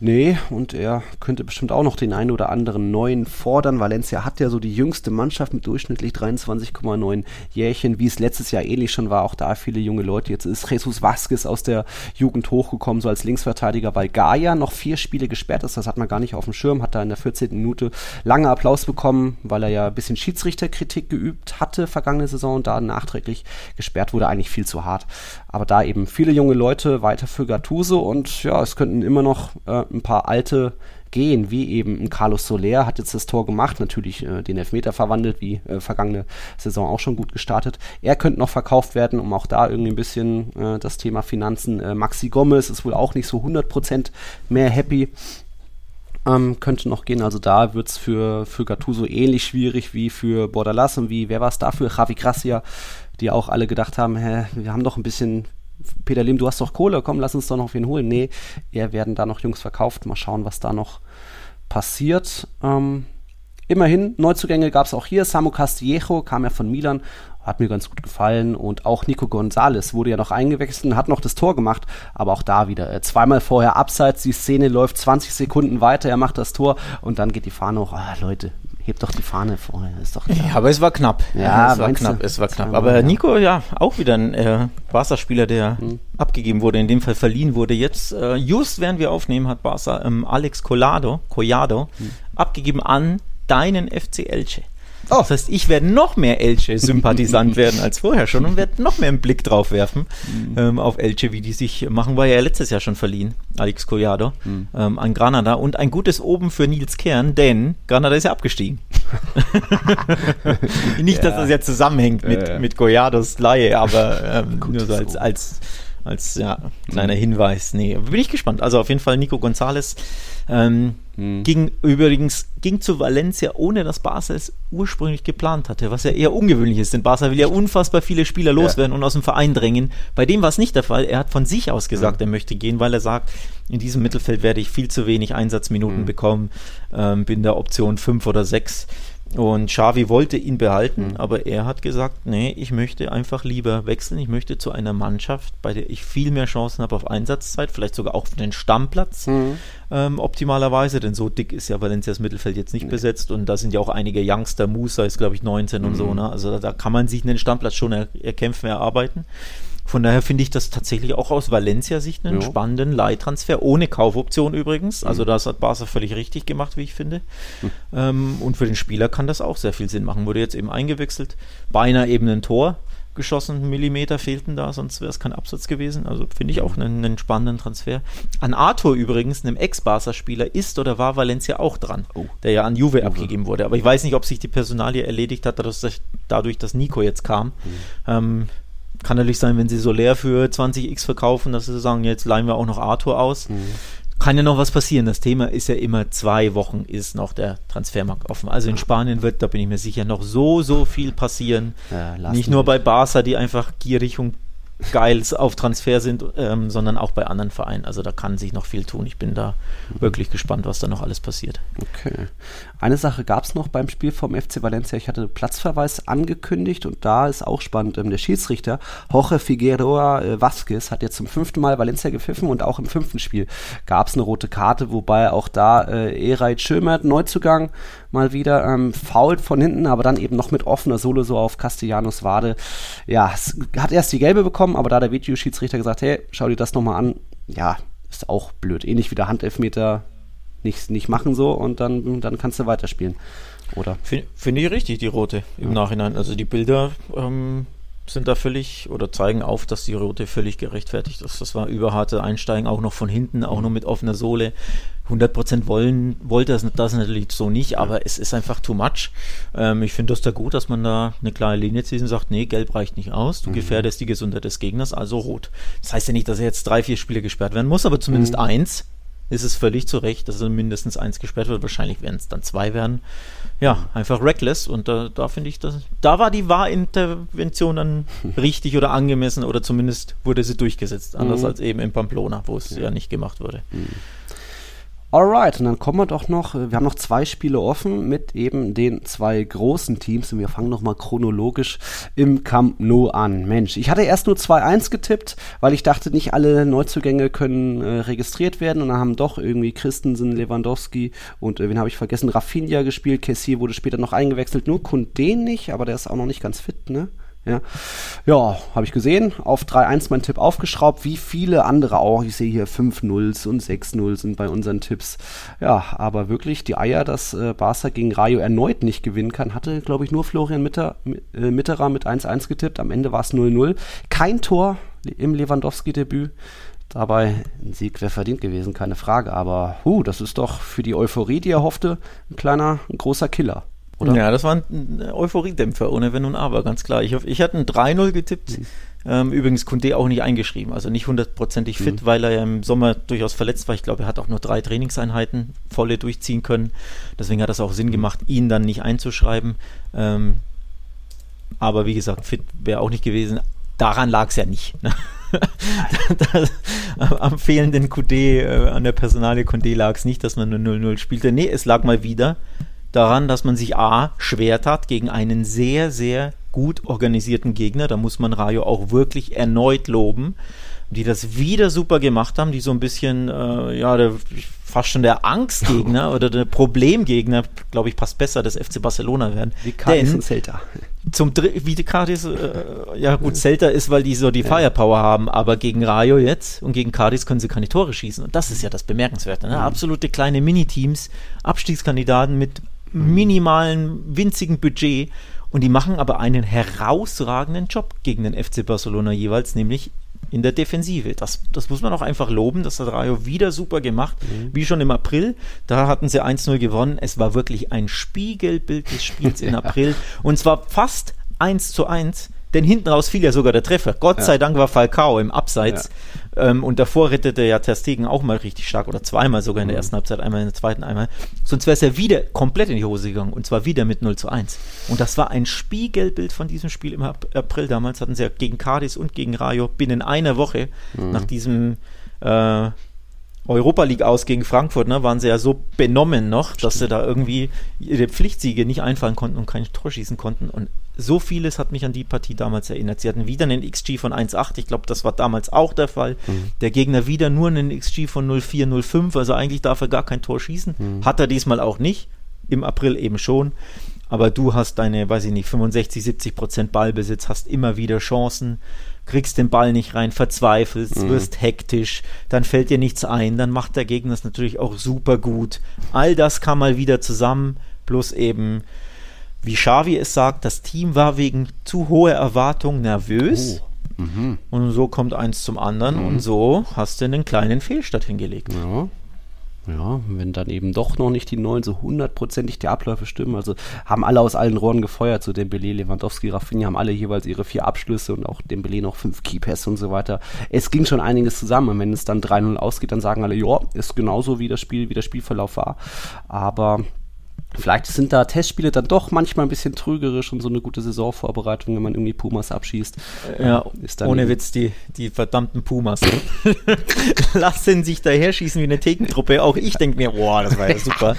Nee, und er könnte bestimmt auch noch den einen oder anderen neuen fordern. Valencia hat ja so die jüngste Mannschaft mit durchschnittlich 23,9 Jährchen, wie es letztes Jahr ähnlich schon war. Auch da viele junge Leute. Jetzt ist Jesus Vasquez aus der Jugend hochgekommen, so als Linksverteidiger, weil Gaia noch vier Spiele gesperrt ist. Das hat man gar nicht auf dem Schirm, hat da in der 14. Minute lange Applaus bekommen, weil er ja ein bisschen Schiedsrichterkritik geübt hatte vergangene Saison und da nachträglich gesperrt wurde. Eigentlich viel zu hart. Aber da eben viele junge Leute weiter für Gattuso und ja, es könnten immer noch äh, ein paar alte gehen, wie eben Carlos Soler hat jetzt das Tor gemacht, natürlich äh, den Elfmeter verwandelt, wie äh, vergangene Saison auch schon gut gestartet. Er könnte noch verkauft werden, um auch da irgendwie ein bisschen äh, das Thema Finanzen. Äh, Maxi Gomez ist wohl auch nicht so 100% mehr happy. Ähm, könnte noch gehen, also da wird es für, für Gattuso ähnlich schwierig wie für Bordalas und wie, wer war es dafür? Javi Gracia, die auch alle gedacht haben, hä, wir haben doch ein bisschen Peter Lim, du hast doch Kohle, komm, lass uns doch noch wen holen. Nee, eher werden da noch Jungs verkauft. Mal schauen, was da noch passiert. Ähm, immerhin, Neuzugänge gab es auch hier. Samu Castillejo kam ja von Milan, hat mir ganz gut gefallen. Und auch Nico Gonzalez wurde ja noch eingewechselt und hat noch das Tor gemacht. Aber auch da wieder äh, zweimal vorher abseits. Die Szene läuft 20 Sekunden weiter. Er macht das Tor und dann geht die Fahne hoch. Ah, Leute, heb doch die Fahne vorher. Ist doch Ja, aber es war knapp. Ja, es war knapp, es war knapp. Aber Nico, ja, auch wieder ein äh, Barca-Spieler, der hm. abgegeben wurde, in dem Fall verliehen wurde. Jetzt, äh, just während wir aufnehmen, hat Barca ähm, Alex Collado, Collado hm. abgegeben an deinen FC Elche. Oh. Das heißt, ich werde noch mehr Elche-Sympathisant [laughs] werden als vorher schon und werde noch mehr einen Blick drauf werfen mhm. ähm, auf Elche, wie die sich machen. War ja letztes Jahr schon verliehen, Alex Collado, mhm. ähm, an Granada. Und ein gutes Oben für Nils Kern, denn Granada ist ja abgestiegen. [laughs] [laughs] Nicht, ja. dass das jetzt zusammenhängt mit, ja. mit Goyados Laie, aber ähm, nur so als, als als ja, kleiner mhm. Hinweis. Nee, bin ich gespannt. Also auf jeden Fall Nico González ähm, mhm. ging übrigens ging zu Valencia, ohne dass Barca es ursprünglich geplant hatte, was ja eher ungewöhnlich ist, denn Barca will ja unfassbar viele Spieler loswerden ja. und aus dem Verein drängen. Bei dem war es nicht der Fall. Er hat von sich aus gesagt, mhm. er möchte gehen, weil er sagt, in diesem Mittelfeld werde ich viel zu wenig Einsatzminuten mhm. bekommen, ähm, bin der Option 5 oder 6 und Xavi wollte ihn behalten, mhm. aber er hat gesagt, nee, ich möchte einfach lieber wechseln. Ich möchte zu einer Mannschaft, bei der ich viel mehr Chancen habe auf Einsatzzeit, vielleicht sogar auch für den Stammplatz mhm. ähm, optimalerweise, denn so dick ist ja Valencias Mittelfeld jetzt nicht nee. besetzt und da sind ja auch einige Youngster, Musa ist glaube ich 19 mhm. und so, ne? also da, da, kann man sich einen Stammplatz schon er, erkämpfen, erarbeiten. Von daher finde ich das tatsächlich auch aus Valencia-Sicht einen ja. spannenden Leihtransfer, ohne Kaufoption übrigens. Also mhm. das hat Barca völlig richtig gemacht, wie ich finde. Mhm. Ähm, und für den Spieler kann das auch sehr viel Sinn machen. Wurde jetzt eben eingewechselt, beinahe eben ein Tor geschossen, Millimeter fehlten da, sonst wäre es kein Absatz gewesen. Also finde ich auch einen, einen, spannenden Transfer. An Arthur übrigens, einem Ex-Barca-Spieler, ist oder war Valencia auch dran, oh. der ja an Juve, Juve abgegeben wurde. Aber ich weiß nicht, ob sich die Personalie erledigt hat, dadurch, dadurch dass Nico jetzt kam. Mhm. Ähm, kann natürlich sein, wenn sie Soler für 20x verkaufen, dass sie sagen, jetzt leihen wir auch noch Arthur aus. Mhm. Kann ja noch was passieren. Das Thema ist ja immer, zwei Wochen ist noch der Transfermarkt offen. Also in Spanien wird, da bin ich mir sicher, noch so, so viel passieren. Ja, Nicht nur bei Barca, die einfach gierig und geil auf Transfer sind, ähm, sondern auch bei anderen Vereinen. Also da kann sich noch viel tun. Ich bin da mhm. wirklich gespannt, was da noch alles passiert. Okay. Eine Sache gab es noch beim Spiel vom FC Valencia. Ich hatte Platzverweis angekündigt und da ist auch spannend. Ähm, der Schiedsrichter Jorge Figueroa äh, Vasquez hat jetzt zum fünften Mal Valencia gepfiffen und auch im fünften Spiel gab es eine rote Karte, wobei auch da äh, Eray Schömert, Neuzugang, mal wieder ähm, fault von hinten, aber dann eben noch mit offener Sohle so auf Castellanos Wade. Ja, hat erst die gelbe bekommen, aber da der Videoschiedsrichter gesagt, hey, schau dir das nochmal an. Ja, ist auch blöd. Ähnlich wie der Handelfmeter nicht, nicht machen so und dann, dann kannst du weiterspielen. Oder? Finde find ich richtig, die rote im ja. Nachhinein. Also die Bilder ähm, sind da völlig oder zeigen auf, dass die rote völlig gerechtfertigt ist. Das war überharte Einsteigen, auch noch von hinten, auch noch mit offener Sohle. 100% wollen, wollte das, das natürlich so nicht, aber es ist einfach too much. Ähm, ich finde das da gut, dass man da eine klare Linie zieht und sagt, nee, gelb reicht nicht aus, du mhm. gefährdest die Gesundheit des Gegners, also rot. Das heißt ja nicht, dass er jetzt drei, vier Spiele gesperrt werden muss, aber zumindest mhm. eins ist es völlig zu Recht, dass er mindestens eins gesperrt wird. Wahrscheinlich werden es dann zwei werden. Ja, einfach reckless. Und da, da finde ich, dass, da war die Wahrintervention dann [laughs] richtig oder angemessen oder zumindest wurde sie durchgesetzt. Anders mhm. als eben in Pamplona, wo es ja. ja nicht gemacht wurde. Mhm. Alright, und dann kommen wir doch noch, äh, wir haben noch zwei Spiele offen mit eben den zwei großen Teams und wir fangen nochmal chronologisch im Camp Nou an. Mensch, ich hatte erst nur 2-1 getippt, weil ich dachte, nicht alle Neuzugänge können äh, registriert werden und dann haben doch irgendwie Christensen, Lewandowski und äh, wen habe ich vergessen, Rafinha gespielt, Kessier wurde später noch eingewechselt, nur Kunde nicht, aber der ist auch noch nicht ganz fit, ne? Ja, ja habe ich gesehen. Auf 3-1 mein Tipp aufgeschraubt, wie viele andere auch. Ich sehe hier 5 Nulls und 6 0 sind bei unseren Tipps. Ja, aber wirklich die Eier, dass äh, Barca gegen Rayo erneut nicht gewinnen kann, hatte, glaube ich, nur Florian Mitter, äh, Mitterer mit 1-1 getippt. Am Ende war es 0-0. Kein Tor im Lewandowski-Debüt. Dabei ein Sieg wäre verdient gewesen, keine Frage. Aber huh, das ist doch für die Euphorie, die er hoffte, ein kleiner, ein großer Killer. Oder? Ja, das war ein Euphoriedämpfer, ohne Wenn und Aber, ganz klar. Ich, ich hatte ein 3-0 getippt. Mhm. Ähm, übrigens Kunde auch nicht eingeschrieben, also nicht hundertprozentig fit, mhm. weil er ja im Sommer durchaus verletzt war. Ich glaube, er hat auch nur drei Trainingseinheiten volle durchziehen können. Deswegen hat es auch Sinn gemacht, ihn dann nicht einzuschreiben. Ähm, aber wie gesagt, fit wäre auch nicht gewesen. Daran lag es ja nicht. [laughs] das, am fehlenden QD, äh, an der Personalie Kunde lag es nicht, dass man nur 0-0 spielte. Nee, es lag mal wieder daran, dass man sich A schwer tat gegen einen sehr, sehr gut organisierten Gegner. Da muss man Rayo auch wirklich erneut loben. die das wieder super gemacht haben, die so ein bisschen, äh, ja, der, fast schon der Angstgegner [laughs] oder der Problemgegner, glaube ich, passt besser, des FC Barcelona werden. Wie Cadiz und Celta. Zum wie die Cadiz, äh, ja gut, Celta ist, weil die so die. Firepower haben, aber gegen Rayo jetzt und gegen Cadiz können sie keine Tore schießen. Und das ist ja das Bemerkenswerte. Ne? Mhm. Absolute kleine Miniteams, Abstiegskandidaten mit. Minimalen, winzigen Budget und die machen aber einen herausragenden Job gegen den FC Barcelona jeweils, nämlich in der Defensive. Das, das muss man auch einfach loben. Das hat Rayo wieder super gemacht, mhm. wie schon im April. Da hatten sie 1-0 gewonnen. Es war wirklich ein Spiegelbild des Spiels im [laughs] April. Und zwar fast 1 zu 1 denn hinten raus fiel ja sogar der Treffer. Gott ja. sei Dank war Falcao im Abseits. Ja. Ähm, und davor rettete ja Ter Stegen auch mal richtig stark oder zweimal sogar in der mhm. ersten Halbzeit, einmal in der zweiten, einmal. Sonst wäre es ja wieder komplett in die Hose gegangen und zwar wieder mit 0 zu 1. Und das war ein Spiegelbild von diesem Spiel im April. Damals hatten sie ja gegen Cadiz und gegen Rayo binnen einer Woche mhm. nach diesem äh, Europa League aus gegen Frankfurt, ne, waren sie ja so benommen noch, dass sie da irgendwie ihre Pflichtsiege nicht einfahren konnten und kein Tor schießen konnten. Und so vieles hat mich an die Partie damals erinnert. Sie hatten wieder einen XG von 1,8. Ich glaube, das war damals auch der Fall. Mhm. Der Gegner wieder nur einen XG von 0,4, 0,5. Also eigentlich darf er gar kein Tor schießen. Mhm. Hat er diesmal auch nicht. Im April eben schon. Aber du hast deine, weiß ich nicht, 65, 70 Prozent Ballbesitz, hast immer wieder Chancen kriegst den Ball nicht rein, verzweifelst, mhm. wirst hektisch, dann fällt dir nichts ein, dann macht der Gegner es natürlich auch super gut. All das kam mal wieder zusammen, plus eben, wie Xavi es sagt, das Team war wegen zu hoher Erwartung nervös. Oh. Mhm. Und so kommt eins zum anderen mhm. und so hast du einen kleinen Fehlstart hingelegt. Ja. Ja, wenn dann eben doch noch nicht die neuen so hundertprozentig die Abläufe stimmen, also haben alle aus allen Rohren gefeuert, so Dembele, Lewandowski, Rafinha haben alle jeweils ihre vier Abschlüsse und auch Dembele noch fünf Keypass und so weiter. Es ging schon einiges zusammen. Und wenn es dann 3-0 ausgeht, dann sagen alle, ja, ist genauso wie das Spiel, wie der Spielverlauf war, aber Vielleicht sind da Testspiele dann doch manchmal ein bisschen trügerisch und so eine gute Saisonvorbereitung, wenn man irgendwie Pumas abschießt. Ja, ohne Witz, die, die verdammten Pumas. [laughs] Lassen sich daher schießen wie eine Thekentruppe. Auch ich denke mir, boah, das war ja [laughs] super.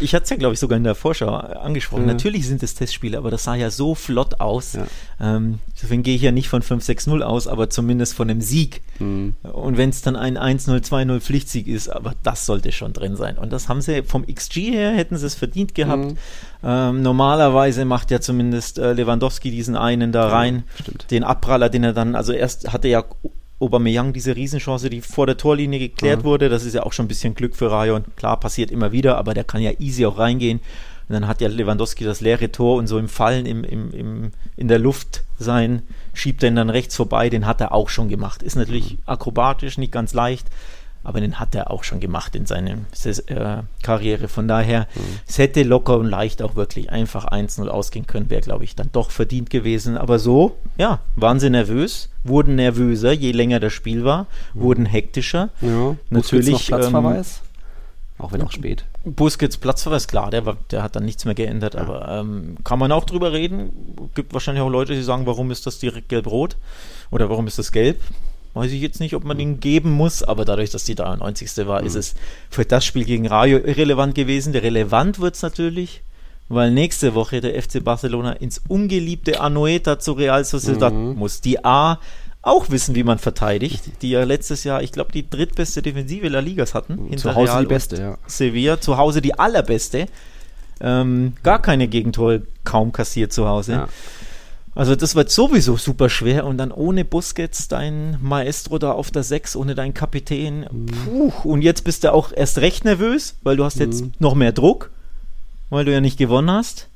ich hatte es ja, glaube ich, sogar in der Vorschau angesprochen. Ja. Natürlich sind es Testspiele, aber das sah ja so flott aus. Ja. Ähm, deswegen gehe ich ja nicht von 5-6-0 aus, aber zumindest von einem Sieg. Mhm. Und wenn es dann ein 1-0, 2-0 Pflichtsieg ist, aber das sollte schon drin sein. Und das haben sie vom XG her, hätten sie es verdient gehabt. Mhm. Ähm, normalerweise macht ja zumindest äh, Lewandowski diesen einen da rein, ja, den Abpraller, den er dann, also erst hatte ja Aubameyang diese Riesenchance, die vor der Torlinie geklärt mhm. wurde. Das ist ja auch schon ein bisschen Glück für Rayon. Klar, passiert immer wieder, aber der kann ja easy auch reingehen. Und dann hat ja Lewandowski das leere Tor und so im Fallen im, im, im, in der Luft sein, schiebt er ihn dann rechts vorbei. Den hat er auch schon gemacht. Ist natürlich mhm. akrobatisch, nicht ganz leicht aber den hat er auch schon gemacht in seiner äh, Karriere. Von daher, mhm. es hätte locker und leicht auch wirklich einfach 1-0 ausgehen können, wäre, glaube ich, dann doch verdient gewesen. Aber so, ja, waren sie nervös, wurden nervöser, je länger das Spiel war, mhm. wurden hektischer. Ja, natürlich. Noch Platzverweis? Ähm, auch wenn auch spät. Busquets Platzverweis, klar, der, war, der hat dann nichts mehr geändert, ja. aber ähm, kann man auch drüber reden. Gibt wahrscheinlich auch Leute, die sagen, warum ist das direkt gelb-rot? Oder warum ist das gelb? Weiß ich jetzt nicht, ob man ihn geben muss, aber dadurch, dass die 93. war, mhm. ist es für das Spiel gegen Rayo irrelevant gewesen. Relevant wird es natürlich, weil nächste Woche der FC Barcelona ins ungeliebte Anoeta zu Real Sociedad mhm. muss. Die A auch wissen, wie man verteidigt, die ja letztes Jahr, ich glaube, die drittbeste Defensive der Ligas hatten. Zu Hause Real die beste, ja. Sevilla, zu Hause die allerbeste. Ähm, gar keine Gegentore kaum kassiert zu Hause. Ja. Also das wird sowieso super schwer und dann ohne Busquets, dein Maestro da auf der 6, ohne deinen Kapitän. Puh, und jetzt bist du auch erst recht nervös, weil du hast jetzt mhm. noch mehr Druck, weil du ja nicht gewonnen hast.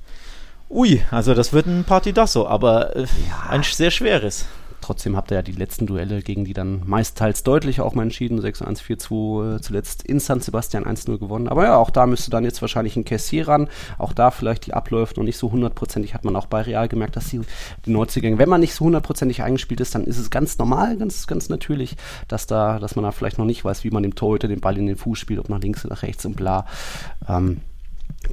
Ui, also das wird ein Partidasso, aber äh, ja. ein sehr schweres. Trotzdem habt ihr ja die letzten Duelle gegen die dann meistteils deutlich auch mal entschieden. 6-1, 4-2, äh, zuletzt in San Sebastian 1-0 gewonnen. Aber ja, auch da müsste dann jetzt wahrscheinlich ein Cassier ran. Auch da vielleicht die Abläufe noch nicht so hundertprozentig. Hat man auch bei Real gemerkt, dass die, die Neuzugänge, wenn man nicht so hundertprozentig eingespielt ist, dann ist es ganz normal, ganz, ganz natürlich, dass da, dass man da vielleicht noch nicht weiß, wie man dem Torhüter den Ball in den Fuß spielt, ob nach links oder nach rechts und bla. Ähm,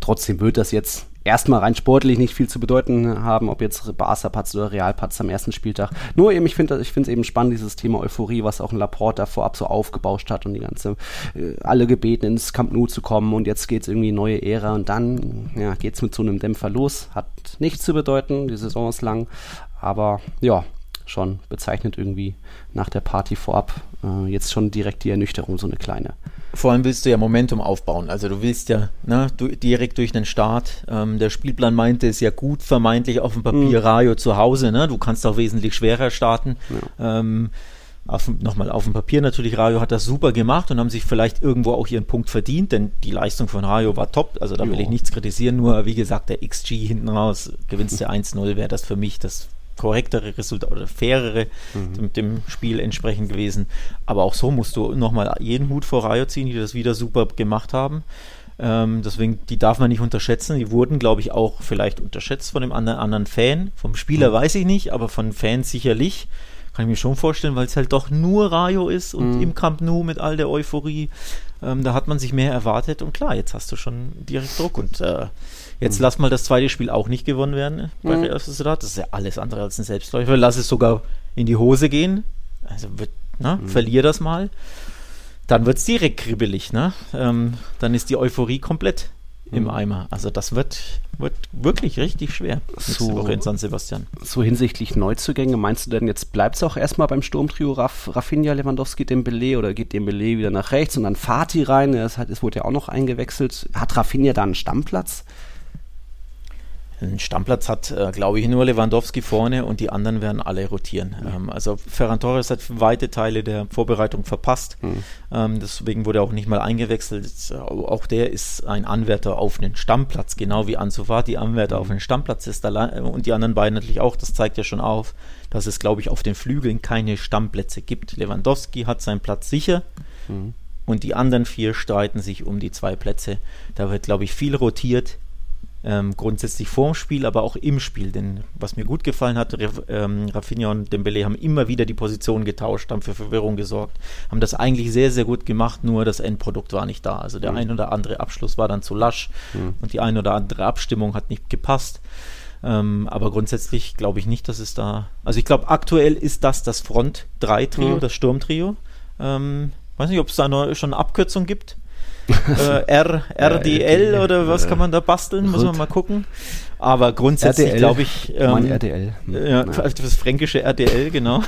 trotzdem wird das jetzt erstmal rein sportlich nicht viel zu bedeuten haben, ob jetzt Barca Patz oder Real Patz am ersten Spieltag. Nur eben, ich finde ich es eben spannend, dieses Thema Euphorie, was auch ein Laporte vorab so aufgebauscht hat und die ganze, äh, alle gebeten ins Camp Nou zu kommen und jetzt geht es irgendwie neue Ära und dann ja, es mit so einem Dämpfer los. Hat nichts zu bedeuten, die Saison ist lang, aber ja, schon bezeichnet irgendwie nach der Party vorab. Äh, jetzt schon direkt die Ernüchterung, so eine kleine. Vor allem willst du ja Momentum aufbauen. Also du willst ja ne, du, direkt durch den Start. Ähm, der Spielplan meinte es ja gut, vermeintlich auf dem Papier mhm. Rayo zu Hause. Ne? Du kannst auch wesentlich schwerer starten. Ja. Ähm, nochmal auf dem Papier natürlich, Rayo hat das super gemacht und haben sich vielleicht irgendwo auch ihren Punkt verdient, denn die Leistung von Rayo war top, also da will jo. ich nichts kritisieren, nur wie gesagt, der XG hinten raus, gewinnst du 1-0, wäre das für mich das korrektere Resultat oder fairere mhm. mit dem Spiel entsprechend gewesen. Aber auch so musst du nochmal jeden Hut vor Rayo ziehen, die das wieder super gemacht haben. Ähm, deswegen, die darf man nicht unterschätzen. Die wurden, glaube ich, auch vielleicht unterschätzt von dem anderen, anderen Fan. Vom Spieler mhm. weiß ich nicht, aber von Fans sicherlich. Kann ich mir schon vorstellen, weil es halt doch nur Rayo ist und mhm. im Camp Nou mit all der Euphorie. Ähm, da hat man sich mehr erwartet und klar, jetzt hast du schon direkt Druck und äh, jetzt mhm. lass mal das zweite Spiel auch nicht gewonnen werden bei mhm. Real Sociedad. Das ist ja alles andere als ein Selbstläufer. Lass es sogar in die Hose gehen. Also ne, mhm. verlier das mal. Dann wird es direkt kribbelig, ne? Ähm, dann ist die Euphorie komplett im mhm. Eimer. Also das wird, wird wirklich richtig schwer so, Woche in San Sebastian. So hinsichtlich Neuzugänge, meinst du denn, jetzt bleibt es auch erstmal beim Sturmtrio Raff, Rafinha, Lewandowski, Dembele oder geht Dembele wieder nach rechts und dann Fatih rein? Es, hat, es wurde ja auch noch eingewechselt. Hat Rafinha da einen Stammplatz? Einen Stammplatz hat, äh, glaube ich, nur Lewandowski vorne und die anderen werden alle rotieren. Mhm. Ähm, also Ferran Torres hat weite Teile der Vorbereitung verpasst. Mhm. Ähm, deswegen wurde er auch nicht mal eingewechselt. Äh, auch der ist ein Anwärter auf einen Stammplatz, genau wie Ansu Fati Anwärter mhm. auf einen Stammplatz ist. Und die anderen beiden natürlich auch. Das zeigt ja schon auf, dass es, glaube ich, auf den Flügeln keine Stammplätze gibt. Lewandowski hat seinen Platz sicher. Mhm. Und die anderen vier streiten sich um die zwei Plätze. Da wird, glaube ich, viel rotiert ähm, grundsätzlich vorm Spiel, aber auch im Spiel. Denn was mir gut gefallen hat, ähm, Rafinha und Dembele haben immer wieder die Position getauscht, haben für Verwirrung gesorgt, haben das eigentlich sehr, sehr gut gemacht, nur das Endprodukt war nicht da. Also der mhm. ein oder andere Abschluss war dann zu lasch mhm. und die ein oder andere Abstimmung hat nicht gepasst. Ähm, aber grundsätzlich glaube ich nicht, dass es da. Also ich glaube, aktuell ist das das Front-3-Trio, mhm. das Sturmtrio. Ähm, weiß nicht, ob es da noch schon eine Abkürzung gibt äh, R, RDL oder was kann man da basteln? Muss man mal gucken. Aber grundsätzlich glaube ich. Ähm, mein RDL. Ja, [laughs] das fränkische RDL, genau.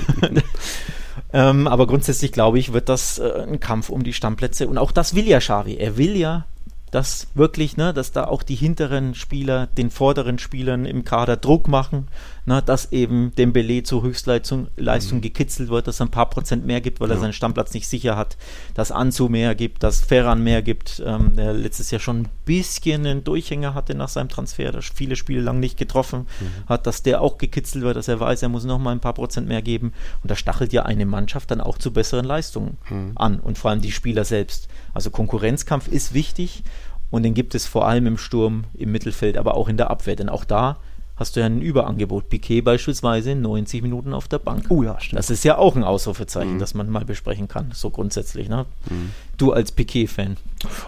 [laughs] ähm, aber grundsätzlich glaube ich, wird das äh, ein Kampf um die Stammplätze. Und auch das will ja Xavi. Er will ja dass wirklich, ne, dass da auch die hinteren Spieler den vorderen Spielern im Kader Druck machen, ne, dass eben Dembele zur Höchstleistung Leistung mhm. gekitzelt wird, dass er ein paar Prozent mehr gibt, weil ja. er seinen Stammplatz nicht sicher hat, dass Anzu mehr gibt, dass Ferran mehr gibt, ähm, der letztes Jahr schon ein bisschen einen Durchhänger hatte nach seinem Transfer, der viele Spiele lang nicht getroffen mhm. hat, dass der auch gekitzelt wird, dass er weiß, er muss noch mal ein paar Prozent mehr geben und da stachelt ja eine Mannschaft dann auch zu besseren Leistungen mhm. an und vor allem die Spieler selbst. Also Konkurrenzkampf ist wichtig und den gibt es vor allem im Sturm, im Mittelfeld, aber auch in der Abwehr. Denn auch da hast du ja ein Überangebot. Piquet beispielsweise 90 Minuten auf der Bank. Oh ja, stimmt. Das ist ja auch ein Ausrufezeichen, mhm. das man mal besprechen kann, so grundsätzlich. Ne? Mhm. Du als Piquet-Fan.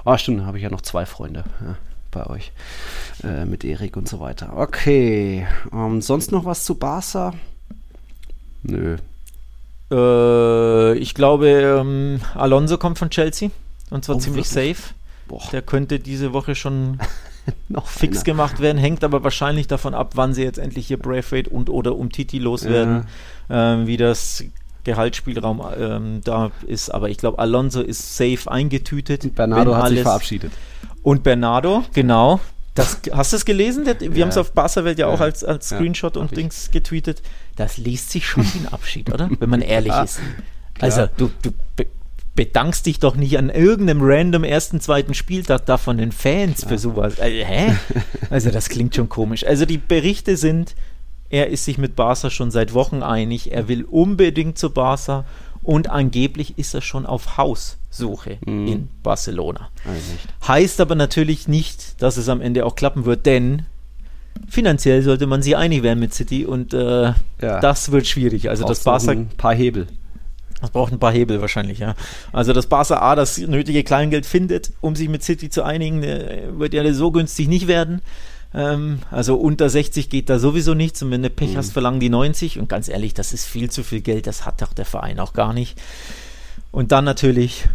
Ah, stimmt, da habe ich ja noch zwei Freunde. Ja, bei euch. Äh, mit Erik und so weiter. Okay. Ähm, sonst noch was zu Barca? Nö. Äh, ich glaube, ähm, Alonso kommt von Chelsea. Und zwar oh, ziemlich wirklich? safe. Boah. Der könnte diese Woche schon [laughs] [laughs] noch fix einer. gemacht werden, hängt aber wahrscheinlich davon ab, wann sie jetzt endlich hier Braithwaite und oder um Titi loswerden, ja. ähm, wie das Gehaltsspielraum ähm, da ist. Aber ich glaube, Alonso ist safe eingetütet. Und Bernardo hat alles. sich verabschiedet. Und Bernardo, genau. Das, [laughs] hast du es gelesen? Wir ja. haben es auf Barca-Welt ja, ja, auch als, als Screenshot und Dings getweetet. Das liest sich schon wie ein Abschied, oder? Wenn man ehrlich [laughs] ist. Also, du, du bedankst dich doch nicht an irgendeinem random ersten, zweiten Spieltag da von den Fans für sowas. Also, hä? [laughs] Also das klingt schon komisch. Also die Berichte sind, er ist sich mit Barca schon seit Wochen einig, er will unbedingt zu Barca und angeblich ist er schon auf Haussuche mhm. in Barcelona. Also heißt aber natürlich nicht, dass es am Ende auch klappen wird, denn finanziell sollte man sich einig werden mit City und äh, ja. das wird schwierig. Also das Barca ein paar Hebel. Das braucht ein paar Hebel wahrscheinlich, ja. Also, dass Barca A das nötige Kleingeld findet, um sich mit City zu einigen, äh, wird ja so günstig nicht werden. Ähm, also unter 60 geht da sowieso nichts und wenn du Pech mhm. hast, verlangen die 90 und ganz ehrlich, das ist viel zu viel Geld, das hat doch der Verein auch gar nicht. Und dann natürlich,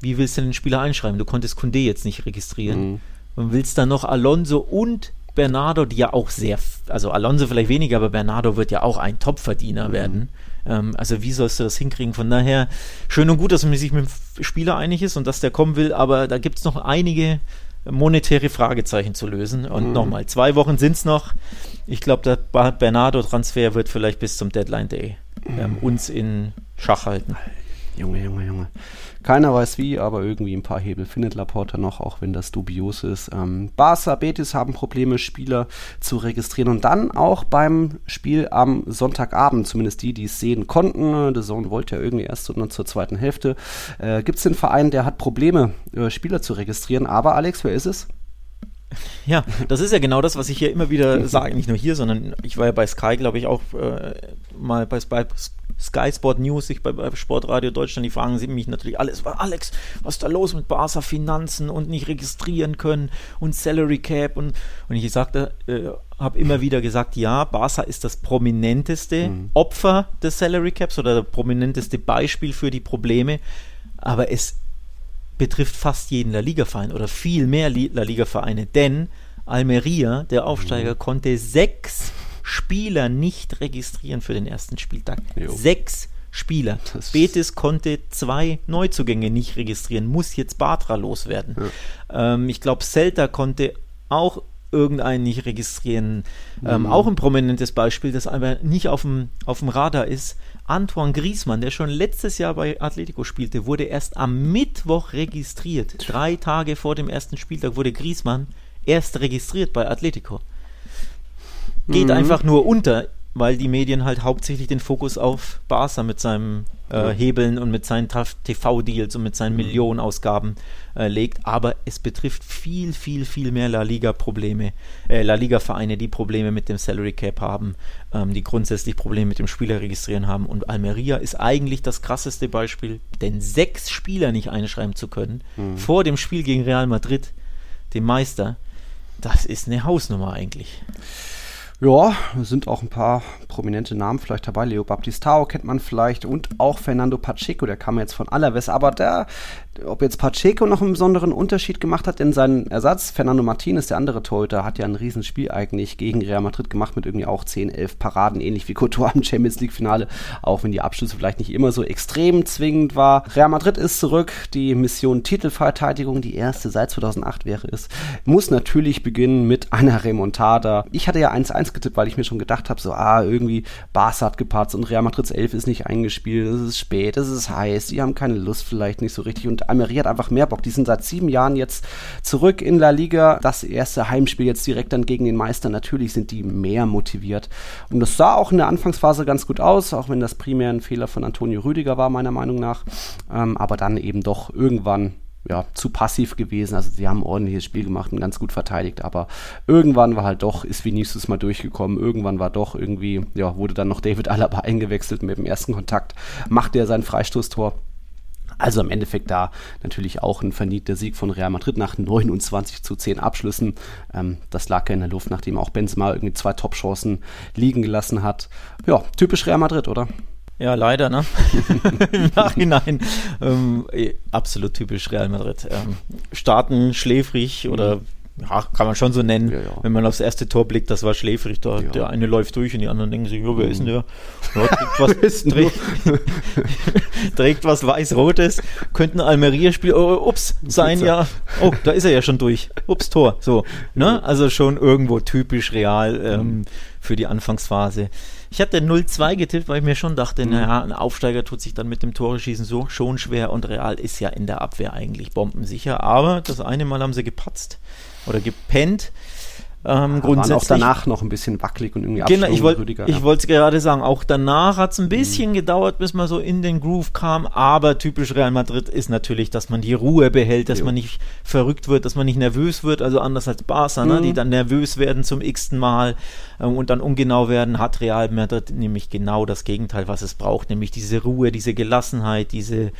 wie willst du den Spieler einschreiben? Du konntest Kunde jetzt nicht registrieren. Mhm. Und willst dann noch Alonso und Bernardo, die ja auch sehr, also Alonso vielleicht weniger, aber Bernardo wird ja auch ein Topverdiener mhm. werden. Ähm, also wie sollst du das hinkriegen? Von daher schön und gut, dass man sich mit dem Spieler einig ist und dass der kommen will, aber da gibt es noch einige monetäre Fragezeichen zu lösen. Und mhm. nochmal, zwei Wochen sind es noch. Ich glaube, der Bernardo-Transfer wird vielleicht bis zum Deadline Day ähm, mhm. uns in Schach halten. Junge, Junge, Junge. Keiner weiß wie, aber irgendwie ein paar Hebel findet Laporta noch, auch wenn das dubios ist. Ähm, Barca, Betis haben Probleme, Spieler zu registrieren und dann auch beim Spiel am Sonntagabend, zumindest die, die es sehen konnten. Der Zone wollte ja irgendwie erst nur zur zweiten Hälfte. Äh, Gibt es den Verein, der hat Probleme, äh, Spieler zu registrieren, aber Alex, wer ist es? Ja, das ist ja genau das, was ich hier immer wieder [laughs] sage. Nicht nur hier, sondern ich war ja bei Sky, glaube ich, auch äh, mal bei, bei Sky Sport News, ich bei, bei, Sportradio Deutschland, die fragen sie mich natürlich alles, Alex, was ist da los mit Barca Finanzen und nicht registrieren können und Salary Cap und, und ich sagte, äh, habe immer wieder gesagt, ja, Barca ist das prominenteste mhm. Opfer des Salary Caps oder das prominenteste Beispiel für die Probleme, aber es betrifft fast jeden La Liga-Verein oder viel mehr La Liga-Vereine, denn Almeria, der Aufsteiger, mhm. konnte sechs Spieler nicht registrieren für den ersten Spieltag. Jo. Sechs Spieler. Das Betis konnte zwei Neuzugänge nicht registrieren, muss jetzt Batra loswerden. Ja. Ähm, ich glaube, Celta konnte auch irgendeinen nicht registrieren. Ähm, mhm. Auch ein prominentes Beispiel, das aber nicht auf dem, auf dem Radar ist. Antoine Griezmann, der schon letztes Jahr bei Atletico spielte, wurde erst am Mittwoch registriert. Drei Tage vor dem ersten Spieltag wurde Griezmann erst registriert bei Atletico geht mhm. einfach nur unter, weil die Medien halt hauptsächlich den Fokus auf Barca mit seinem äh, Hebeln und mit seinen TV-Deals und mit seinen mhm. Millionenausgaben äh, legt. Aber es betrifft viel, viel, viel mehr La Liga-Probleme, äh, La Liga-Vereine, die Probleme mit dem Salary Cap haben, ähm, die grundsätzlich Probleme mit dem Spieler registrieren haben. Und Almeria ist eigentlich das krasseste Beispiel, denn sechs Spieler nicht einschreiben zu können mhm. vor dem Spiel gegen Real Madrid, dem Meister, das ist eine Hausnummer eigentlich. Ja, sind auch ein paar prominente Namen vielleicht dabei. Leo Baptistao kennt man vielleicht und auch Fernando Pacheco, der kam jetzt von Alaves, aber der, ob jetzt Pacheco noch einen besonderen Unterschied gemacht hat, denn sein Ersatz, Fernando Martinez, der andere Torhüter, hat ja ein Riesenspiel eigentlich gegen Real Madrid gemacht mit irgendwie auch 10, 11 Paraden, ähnlich wie Couture im Champions League Finale, auch wenn die Abschlüsse vielleicht nicht immer so extrem zwingend war. Real Madrid ist zurück, die Mission Titelverteidigung, die erste seit 2008 wäre es, muss natürlich beginnen mit einer Remontada. Ich hatte ja 1-1 1 getippt, weil ich mir schon gedacht habe, so, ah, irgendwie Barca hat gepatzt und Real Madrid's 11 ist nicht eingespielt, es ist spät, es ist heiß, die haben keine Lust vielleicht nicht so richtig und Almeria hat einfach mehr Bock. Die sind seit sieben Jahren jetzt zurück in La Liga. Das erste Heimspiel jetzt direkt dann gegen den Meister. Natürlich sind die mehr motiviert. Und das sah auch in der Anfangsphase ganz gut aus, auch wenn das primär ein Fehler von Antonio Rüdiger war, meiner Meinung nach. Ähm, aber dann eben doch irgendwann ja, zu passiv gewesen. Also sie haben ein ordentliches Spiel gemacht und ganz gut verteidigt, aber irgendwann war halt doch, ist Vinicius mal durchgekommen, irgendwann war doch irgendwie, ja, wurde dann noch David Alaba [laughs] eingewechselt mit dem ersten Kontakt, machte er sein Freistoßtor. Also im Endeffekt da natürlich auch ein verniegter Sieg von Real Madrid nach 29 zu 10 Abschlüssen. Ähm, das lag ja in der Luft, nachdem auch Benzema irgendwie zwei Top-Chancen liegen gelassen hat. Ja, typisch Real Madrid, oder? Ja, leider, ne? [laughs] Im Nachhinein. Ähm, eh, absolut typisch Real Madrid. Ähm, starten schläfrig oder mhm. ja, kann man schon so nennen. Ja, ja. Wenn man aufs erste Tor blickt, das war schläfrig. Da, ja. Der eine läuft durch und die anderen denken sich, wer mhm. ist denn der? Ja, trägt, was, [laughs] trägt, [laughs] trägt was weiß-rotes. Könnte ein Almeria-Spiel, oh, ups, sein ja. Oh, da ist er ja schon durch. Ups, Tor. So. Ne? Also schon irgendwo typisch real ähm, mhm. für die Anfangsphase. Ich hatte 0-2 getippt, weil ich mir schon dachte, mhm. naja, ein Aufsteiger tut sich dann mit dem Tore-Schießen so schon schwer und Real ist ja in der Abwehr eigentlich bombensicher. Aber das eine Mal haben sie gepatzt oder gepennt. Ähm, grundsätzlich, waren auch danach noch ein bisschen wackelig und irgendwie Genau, ich wollte ja. wollte gerade sagen, auch danach hat es ein bisschen mhm. gedauert, bis man so in den Groove kam, aber typisch Real Madrid ist natürlich, dass man die Ruhe behält, dass jo. man nicht verrückt wird, dass man nicht nervös wird, also anders als Barca, mhm. ne, die mhm. dann nervös werden zum x-ten Mal ähm, und dann ungenau werden, hat Real Madrid nämlich genau das Gegenteil, was es braucht, nämlich diese Ruhe, diese Gelassenheit, diese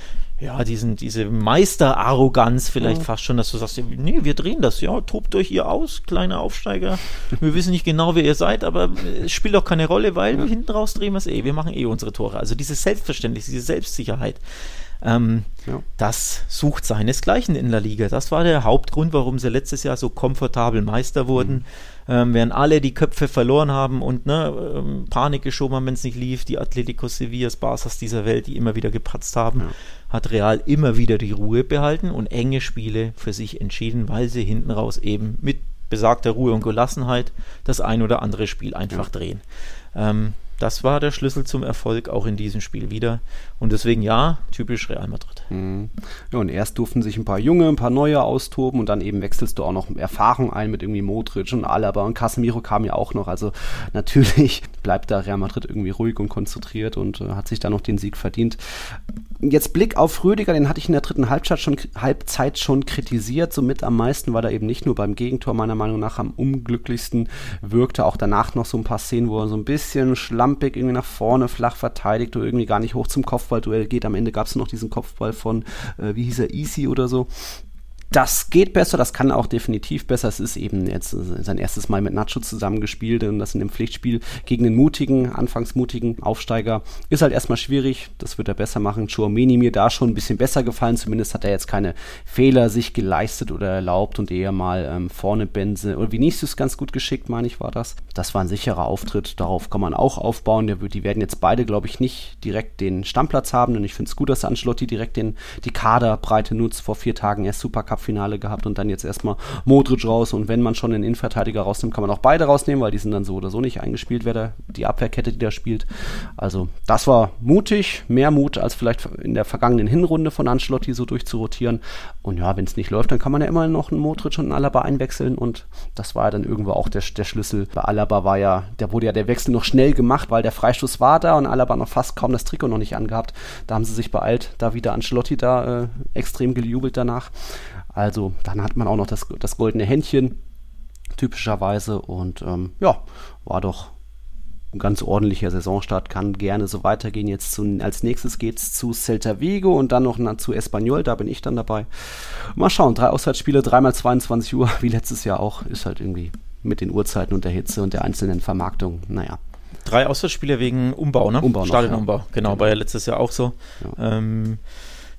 ja, diesen, diese Meisterarroganz vielleicht ja. fast schon, dass du sagst, nee, wir drehen das, ja, tobt euch ihr aus, kleine Aufsteiger. Wir wissen nicht genau, wer ihr seid, aber es spielt auch keine Rolle, weil ja. hinten raus drehen wir es eh, wir machen eh unsere Tore. Also diese Selbstverständlichkeit, diese Selbstsicherheit. Ähm, ja. Das sucht seinesgleichen in der Liga. Das war der Hauptgrund, warum sie letztes Jahr so komfortabel Meister wurden. Mhm. Ähm, während alle die Köpfe verloren haben und ne, ähm, Panik geschoben haben, wenn es nicht lief, die Atletico Sevillas, Barças dieser Welt, die immer wieder gepatzt haben, ja. hat Real immer wieder die Ruhe behalten und enge Spiele für sich entschieden, weil sie hinten raus eben mit besagter Ruhe und Gelassenheit das ein oder andere Spiel einfach ja. drehen. Ähm, das war der Schlüssel zum Erfolg auch in diesem Spiel wieder. Und deswegen ja, typisch Real Madrid. Mhm. Ja, und erst durften sich ein paar Junge, ein paar neue austoben und dann eben wechselst du auch noch Erfahrung ein mit irgendwie Modric und Alaba und Casemiro kam ja auch noch. Also natürlich [laughs] bleibt da Real Madrid irgendwie ruhig und konzentriert und äh, hat sich da noch den Sieg verdient. Jetzt Blick auf Rüdiger, den hatte ich in der dritten Halbzeit schon, Halbzeit schon kritisiert. Somit am meisten, weil er eben nicht nur beim Gegentor meiner Meinung nach am unglücklichsten wirkte, auch danach noch so ein paar Szenen, wo er so ein bisschen schlampig irgendwie nach vorne flach verteidigt oder irgendwie gar nicht hoch zum Kopfballduell geht. Am Ende gab es noch diesen Kopfball von, äh, wie hieß er, Easy oder so. Das geht besser, das kann auch definitiv besser. Es ist eben jetzt sein erstes Mal mit Nacho zusammengespielt und das in dem Pflichtspiel gegen den mutigen, anfangs mutigen Aufsteiger ist halt erstmal schwierig. Das wird er besser machen. Chouameni mir da schon ein bisschen besser gefallen. Zumindest hat er jetzt keine Fehler sich geleistet oder erlaubt und eher mal ähm, vorne Benze oder Vinicius ganz gut geschickt, meine ich, war das. Das war ein sicherer Auftritt. Darauf kann man auch aufbauen. Die werden jetzt beide, glaube ich, nicht direkt den Stammplatz haben, denn ich finde es gut, dass Ancelotti direkt den, die Kaderbreite nutzt. Vor vier Tagen erst Supercup Cup-Finale gehabt und dann jetzt erstmal Modric raus. Und wenn man schon den Innenverteidiger rausnimmt, kann man auch beide rausnehmen, weil die sind dann so oder so nicht eingespielt, wer da die Abwehrkette, die da spielt. Also das war mutig, mehr Mut als vielleicht in der vergangenen Hinrunde von Ancelotti so durchzurotieren. Und ja, wenn es nicht läuft, dann kann man ja immer noch einen Modric und einen Alaba einwechseln und das war ja dann irgendwo auch der, der Schlüssel. Bei Alaba war ja, da wurde ja der Wechsel noch schnell gemacht, weil der Freistoß war da und Alaba noch fast kaum das Trikot noch nicht angehabt. Da haben sie sich beeilt, da wieder Ancelotti da äh, extrem gejubelt danach. Also dann hat man auch noch das, das goldene Händchen, typischerweise. Und ähm, ja, war doch ein ganz ordentlicher Saisonstart, kann gerne so weitergehen. Jetzt zu, als nächstes geht es zu Celta Vigo und dann noch zu Espanyol, da bin ich dann dabei. Mal schauen, drei Auswärtsspiele, dreimal 22 Uhr, [laughs] wie letztes Jahr auch, ist halt irgendwie mit den Uhrzeiten und der Hitze und der einzelnen Vermarktung, naja. Drei Auswärtsspiele wegen Umbau, ne? Umbau Stadionumbau, ja. genau, genau, war ja letztes Jahr auch so. Ja. Ähm,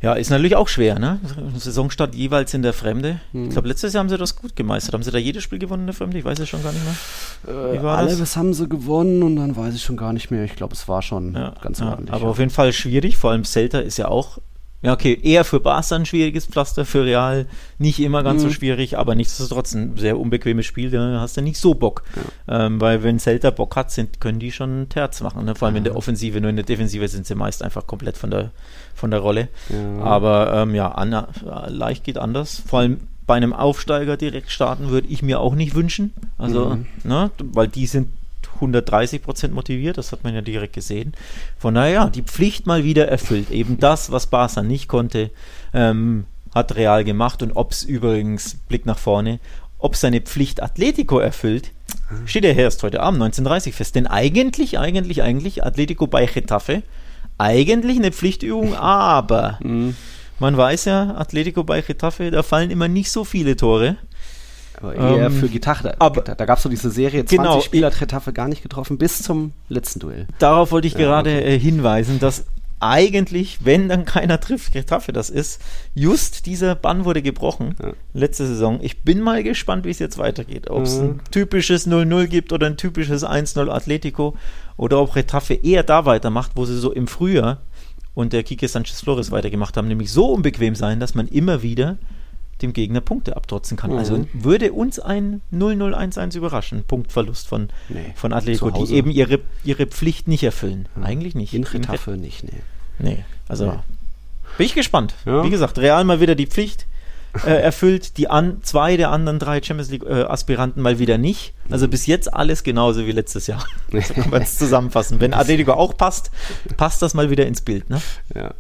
ja, ist natürlich auch schwer, ne? Saisonstart jeweils in der Fremde. Hm. Ich glaube, letztes Jahr haben sie das gut gemeistert. Haben sie da jedes Spiel gewonnen in der Fremde? Ich weiß es schon gar nicht mehr. Wie war äh, alle das? haben sie gewonnen und dann weiß ich schon gar nicht mehr. Ich glaube, es war schon ja, ganz ordentlich. Aber ja. auf jeden Fall schwierig. Vor allem Celta ist ja auch ja, okay, eher für Barca ein schwieriges Pflaster, für Real nicht immer ganz mhm. so schwierig, aber nichtsdestotrotz ein sehr unbequemes Spiel, da hast du nicht so Bock. Ja. Ähm, weil wenn Celta Bock hat, sind, können die schon Terz machen. Ne? Vor allem ja. in der Offensive, nur in der Defensive sind sie meist einfach komplett von der, von der Rolle. Ja. Aber ähm, ja, an, leicht geht anders. Vor allem bei einem Aufsteiger direkt starten würde ich mir auch nicht wünschen. Also, mhm. ne, weil die sind 130 Prozent motiviert, das hat man ja direkt gesehen. Von daher, die Pflicht mal wieder erfüllt. Eben das, was Barca nicht konnte, ähm, hat Real gemacht. Und ob es übrigens, Blick nach vorne, ob seine Pflicht Atletico erfüllt, steht ja erst heute Abend 19.30 fest. Denn eigentlich, eigentlich, eigentlich Atletico bei Getafe, eigentlich eine Pflichtübung, [laughs] aber mhm. man weiß ja, Atletico bei Getafe, da fallen immer nicht so viele Tore. Aber eher ähm, für Gitarre. Aber, da gab es so diese Serie, 20 genau, Spieler hat Retafe gar nicht getroffen, bis zum letzten Duell. Darauf wollte ich ja, gerade okay. äh, hinweisen, dass eigentlich, wenn dann keiner trifft, Retafe das ist, just dieser Bann wurde gebrochen, ja. letzte Saison. Ich bin mal gespannt, wie es jetzt weitergeht. Ob es mhm. ein typisches 0-0 gibt oder ein typisches 1-0 Atletico oder ob Retafe eher da weitermacht, wo sie so im Frühjahr und der Kike Sanchez Flores weitergemacht haben, nämlich so unbequem sein, dass man immer wieder dem Gegner Punkte abtrotzen kann. Also mhm. Also würde uns ein 0-0-1-1 überraschen, Punktverlust von, nee, von Atletico, die eben ihre, ihre Pflicht nicht erfüllen. Mhm. Eigentlich nicht. In Retafe nicht, nee. Nee, also nee. bin ich gespannt. Ja. Wie gesagt, Real mal wieder die Pflicht äh, erfüllt, die an, zwei der anderen drei Champions League äh, Aspiranten mal wieder nicht. Also bis jetzt alles genauso wie letztes Jahr. [laughs] so kann man es zusammenfassen. Wenn Atletico auch passt, passt das mal wieder ins Bild. Ne? Ja.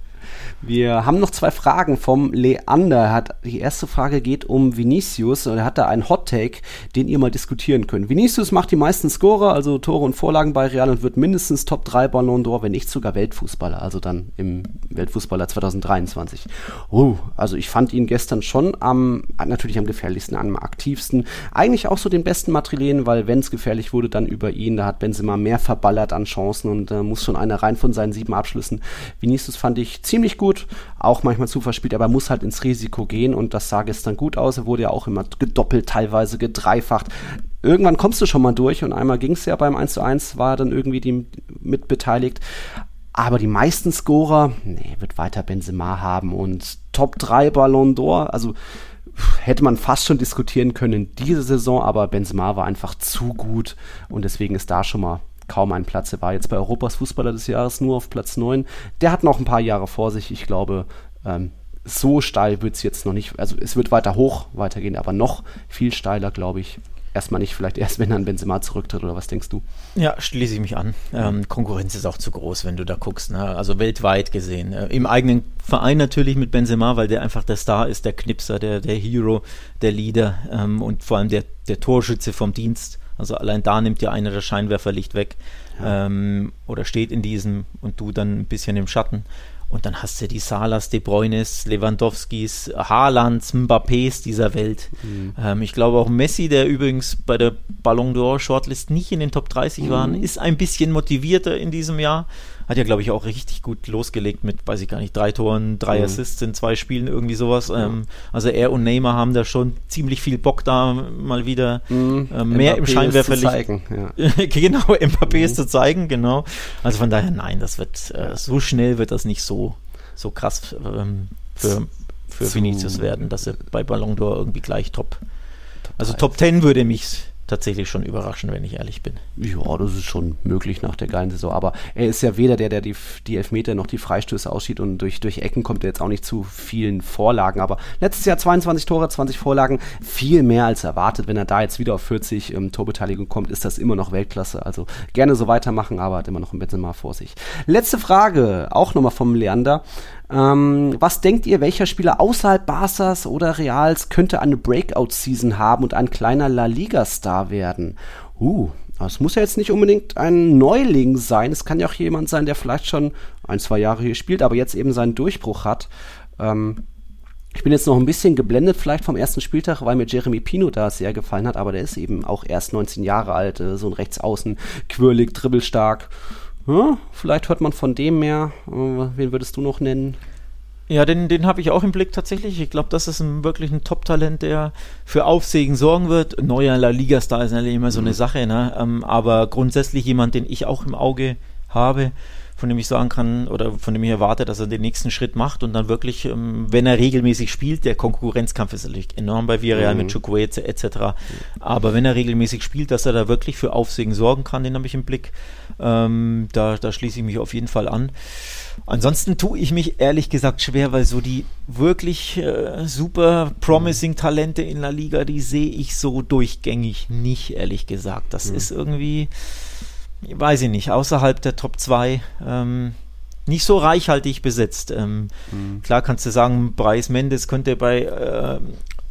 Wir haben noch zwei Fragen vom Leander. Hat, die erste Frage geht um Vinicius. Er hat da einen Hot Take, den ihr mal diskutieren könnt. Vinicius macht die meisten Scorer, also Tore und Vorlagen bei Real und wird mindestens Top 3 Ballon d'Or, wenn nicht sogar Weltfußballer, also dann im Weltfußballer 2023. Uh, also ich fand ihn gestern schon am, natürlich am gefährlichsten, am aktivsten. Eigentlich auch so den besten Madrilen, weil wenn es gefährlich wurde, dann über ihn. Da hat Benzema mehr verballert an Chancen und äh, muss schon einer rein von seinen sieben Abschlüssen. Vinicius fand ich ziemlich gut gut, auch manchmal zu verspielt, aber er muss halt ins Risiko gehen und das sah gestern gut aus. Er wurde ja auch immer gedoppelt, teilweise gedreifacht. Irgendwann kommst du schon mal durch und einmal ging es ja beim 1 zu 1, war dann irgendwie die mitbeteiligt. Aber die meisten Scorer, nee, wird weiter Benzema haben und Top 3 Ballon d'Or, also hätte man fast schon diskutieren können in dieser Saison, aber Benzema war einfach zu gut und deswegen ist da schon mal kaum ein Platz. Er war jetzt bei Europas Fußballer des Jahres nur auf Platz 9. Der hat noch ein paar Jahre vor sich. Ich glaube, ähm, so steil wird es jetzt noch nicht. Also es wird weiter hoch weitergehen, aber noch viel steiler, glaube ich, erstmal nicht, vielleicht erst, wenn dann Benzema zurücktritt oder was denkst du? Ja, schließe ich mich an. Ähm, Konkurrenz ist auch zu groß, wenn du da guckst. Ne? Also weltweit gesehen. Äh, Im eigenen Verein natürlich mit Benzema, weil der einfach der Star ist, der Knipser, der, der Hero, der Leader ähm, und vor allem der, der Torschütze vom Dienst. Also allein da nimmt ja einer das Scheinwerferlicht weg ja. ähm, oder steht in diesem und du dann ein bisschen im Schatten. Und dann hast du die Salas, De Bruynes, Lewandowskis, Haalands, Mbappés dieser Welt. Mhm. Ähm, ich glaube auch Messi, der übrigens bei der Ballon d'Or Shortlist nicht in den Top 30 mhm. war, ist ein bisschen motivierter in diesem Jahr hat ja, glaube ich, auch richtig gut losgelegt mit, weiß ich gar nicht, drei Toren, drei mhm. Assists in zwei Spielen, irgendwie sowas. Ähm, also er und Neymar haben da schon ziemlich viel Bock da mal wieder mhm. äh, mehr Mbappé im Scheinwerferlicht. Zu zeigen, ja. [laughs] genau, Mbappé mhm. ist zu zeigen, genau. Also von daher, nein, das wird, äh, so schnell wird das nicht so, so krass ähm, für, für Vinicius werden, dass er bei Ballon d'Or irgendwie gleich top, also Top 10 würde mich tatsächlich schon überraschen, wenn ich ehrlich bin. Ja, das ist schon möglich nach der geilen Saison. Aber er ist ja weder der, der die, die Elfmeter noch die Freistöße aussieht und durch, durch Ecken kommt er jetzt auch nicht zu vielen Vorlagen. Aber letztes Jahr 22 Tore, 20 Vorlagen, viel mehr als erwartet. Wenn er da jetzt wieder auf 40 ähm, Torbeteiligung kommt, ist das immer noch Weltklasse. Also gerne so weitermachen, aber hat immer noch ein bisschen mal vor sich. Letzte Frage, auch nochmal vom Leander. Ähm, was denkt ihr, welcher Spieler außerhalb Barças oder Reals könnte eine Breakout-Season haben und ein kleiner La Liga-Star werden? Uh, es muss ja jetzt nicht unbedingt ein Neuling sein. Es kann ja auch jemand sein, der vielleicht schon ein, zwei Jahre hier spielt, aber jetzt eben seinen Durchbruch hat. Ähm, ich bin jetzt noch ein bisschen geblendet, vielleicht vom ersten Spieltag, weil mir Jeremy Pino da sehr gefallen hat, aber der ist eben auch erst 19 Jahre alt, äh, so ein Rechtsaußen, quirlig, dribbelstark. Ja, vielleicht hört man von dem mehr. Äh, wen würdest du noch nennen? Ja, den, den habe ich auch im Blick tatsächlich. Ich glaube, das ist ein, wirklich ein Top-Talent, der für Aufsehen sorgen wird. Neuer La Liga-Star ist natürlich immer so eine mhm. Sache, ne? Ähm, aber grundsätzlich jemand, den ich auch im Auge habe von dem ich sagen kann oder von dem ich erwarte, dass er den nächsten Schritt macht und dann wirklich, ähm, wenn er regelmäßig spielt, der Konkurrenzkampf ist natürlich enorm bei Villarreal mhm. mit Chukwueze etc. Aber wenn er regelmäßig spielt, dass er da wirklich für Aufsehen sorgen kann, den habe ich im Blick. Ähm, da, da schließe ich mich auf jeden Fall an. Ansonsten tue ich mich ehrlich gesagt schwer, weil so die wirklich äh, super promising Talente in La Liga, die sehe ich so durchgängig nicht, ehrlich gesagt. Das mhm. ist irgendwie weiß ich nicht, außerhalb der Top 2 ähm, nicht so reichhaltig besetzt. Ähm, mhm. Klar kannst du sagen, Bryce Mendes könnte bei äh,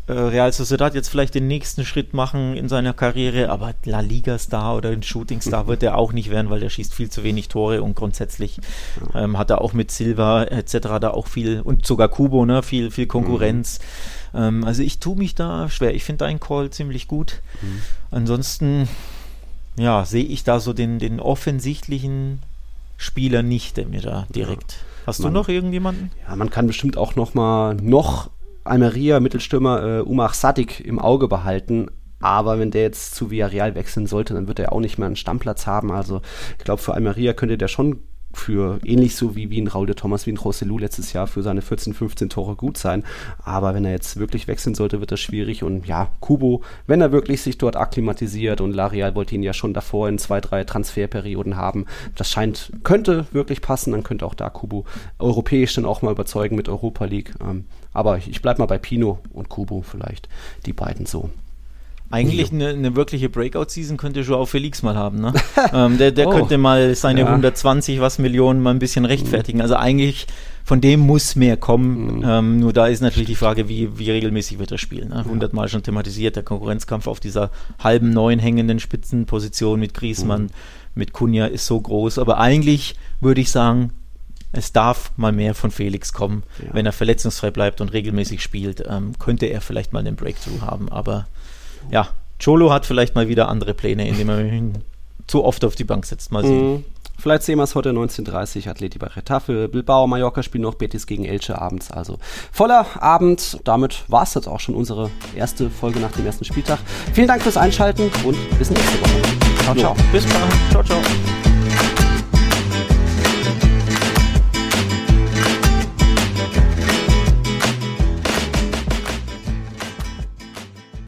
äh, Real Sociedad jetzt vielleicht den nächsten Schritt machen in seiner Karriere, aber La Liga-Star oder ein Shooting-Star wird er auch nicht werden, weil der schießt viel zu wenig Tore und grundsätzlich ähm, hat er auch mit Silva etc. da auch viel und sogar Kubo, ne, viel, viel Konkurrenz. Mhm. Ähm, also ich tue mich da schwer. Ich finde deinen Call ziemlich gut. Mhm. Ansonsten ja, sehe ich da so den, den offensichtlichen Spieler nicht, der mir da direkt. Ja. Hast man, du noch irgendjemanden? Ja, man kann bestimmt auch noch mal noch Almeria Mittelstürmer äh, Umar Sadik im Auge behalten. Aber wenn der jetzt zu Villarreal wechseln sollte, dann wird er auch nicht mehr einen Stammplatz haben. Also ich glaube, für Almeria könnte der schon für ähnlich so wie, wie ein Raul de Thomas, wie ein José letztes Jahr für seine 14, 15 Tore gut sein. Aber wenn er jetzt wirklich wechseln sollte, wird das schwierig. Und ja, Kubo, wenn er wirklich sich dort akklimatisiert und Larial wollte ihn ja schon davor in zwei, drei Transferperioden haben, das scheint, könnte wirklich passen. Dann könnte auch da Kubo europäisch dann auch mal überzeugen mit Europa League. Ähm, aber ich bleibe mal bei Pino und Kubo vielleicht, die beiden so. Eigentlich eine, eine wirkliche Breakout-Season könnte Joao Felix mal haben. Ne? [laughs] ähm, der der oh, könnte mal seine ja. 120 was Millionen mal ein bisschen rechtfertigen. Also eigentlich von dem muss mehr kommen. Mhm. Ähm, nur da ist natürlich die Frage, wie, wie regelmäßig wird er spielen. Ne? 100 Mal schon thematisiert, der Konkurrenzkampf auf dieser halben neuen hängenden Spitzenposition mit Griesmann, mhm. mit Kunja ist so groß. Aber eigentlich würde ich sagen, es darf mal mehr von Felix kommen. Ja. Wenn er verletzungsfrei bleibt und regelmäßig spielt, ähm, könnte er vielleicht mal einen Breakthrough haben. Aber ja, Cholo hat vielleicht mal wieder andere Pläne, indem er ihn zu oft auf die Bank setzt. Mal sehen. Mhm. Vielleicht sehen wir es heute 19.30 Atleti bei Retafe, Bilbao, Mallorca spielen noch Betis gegen Elche abends. Also voller Abend. Damit war es jetzt auch schon unsere erste Folge nach dem ersten Spieltag. Vielen Dank fürs Einschalten und bis nächste Woche. Ciao, ciao. Bis dann. Ciao, ciao.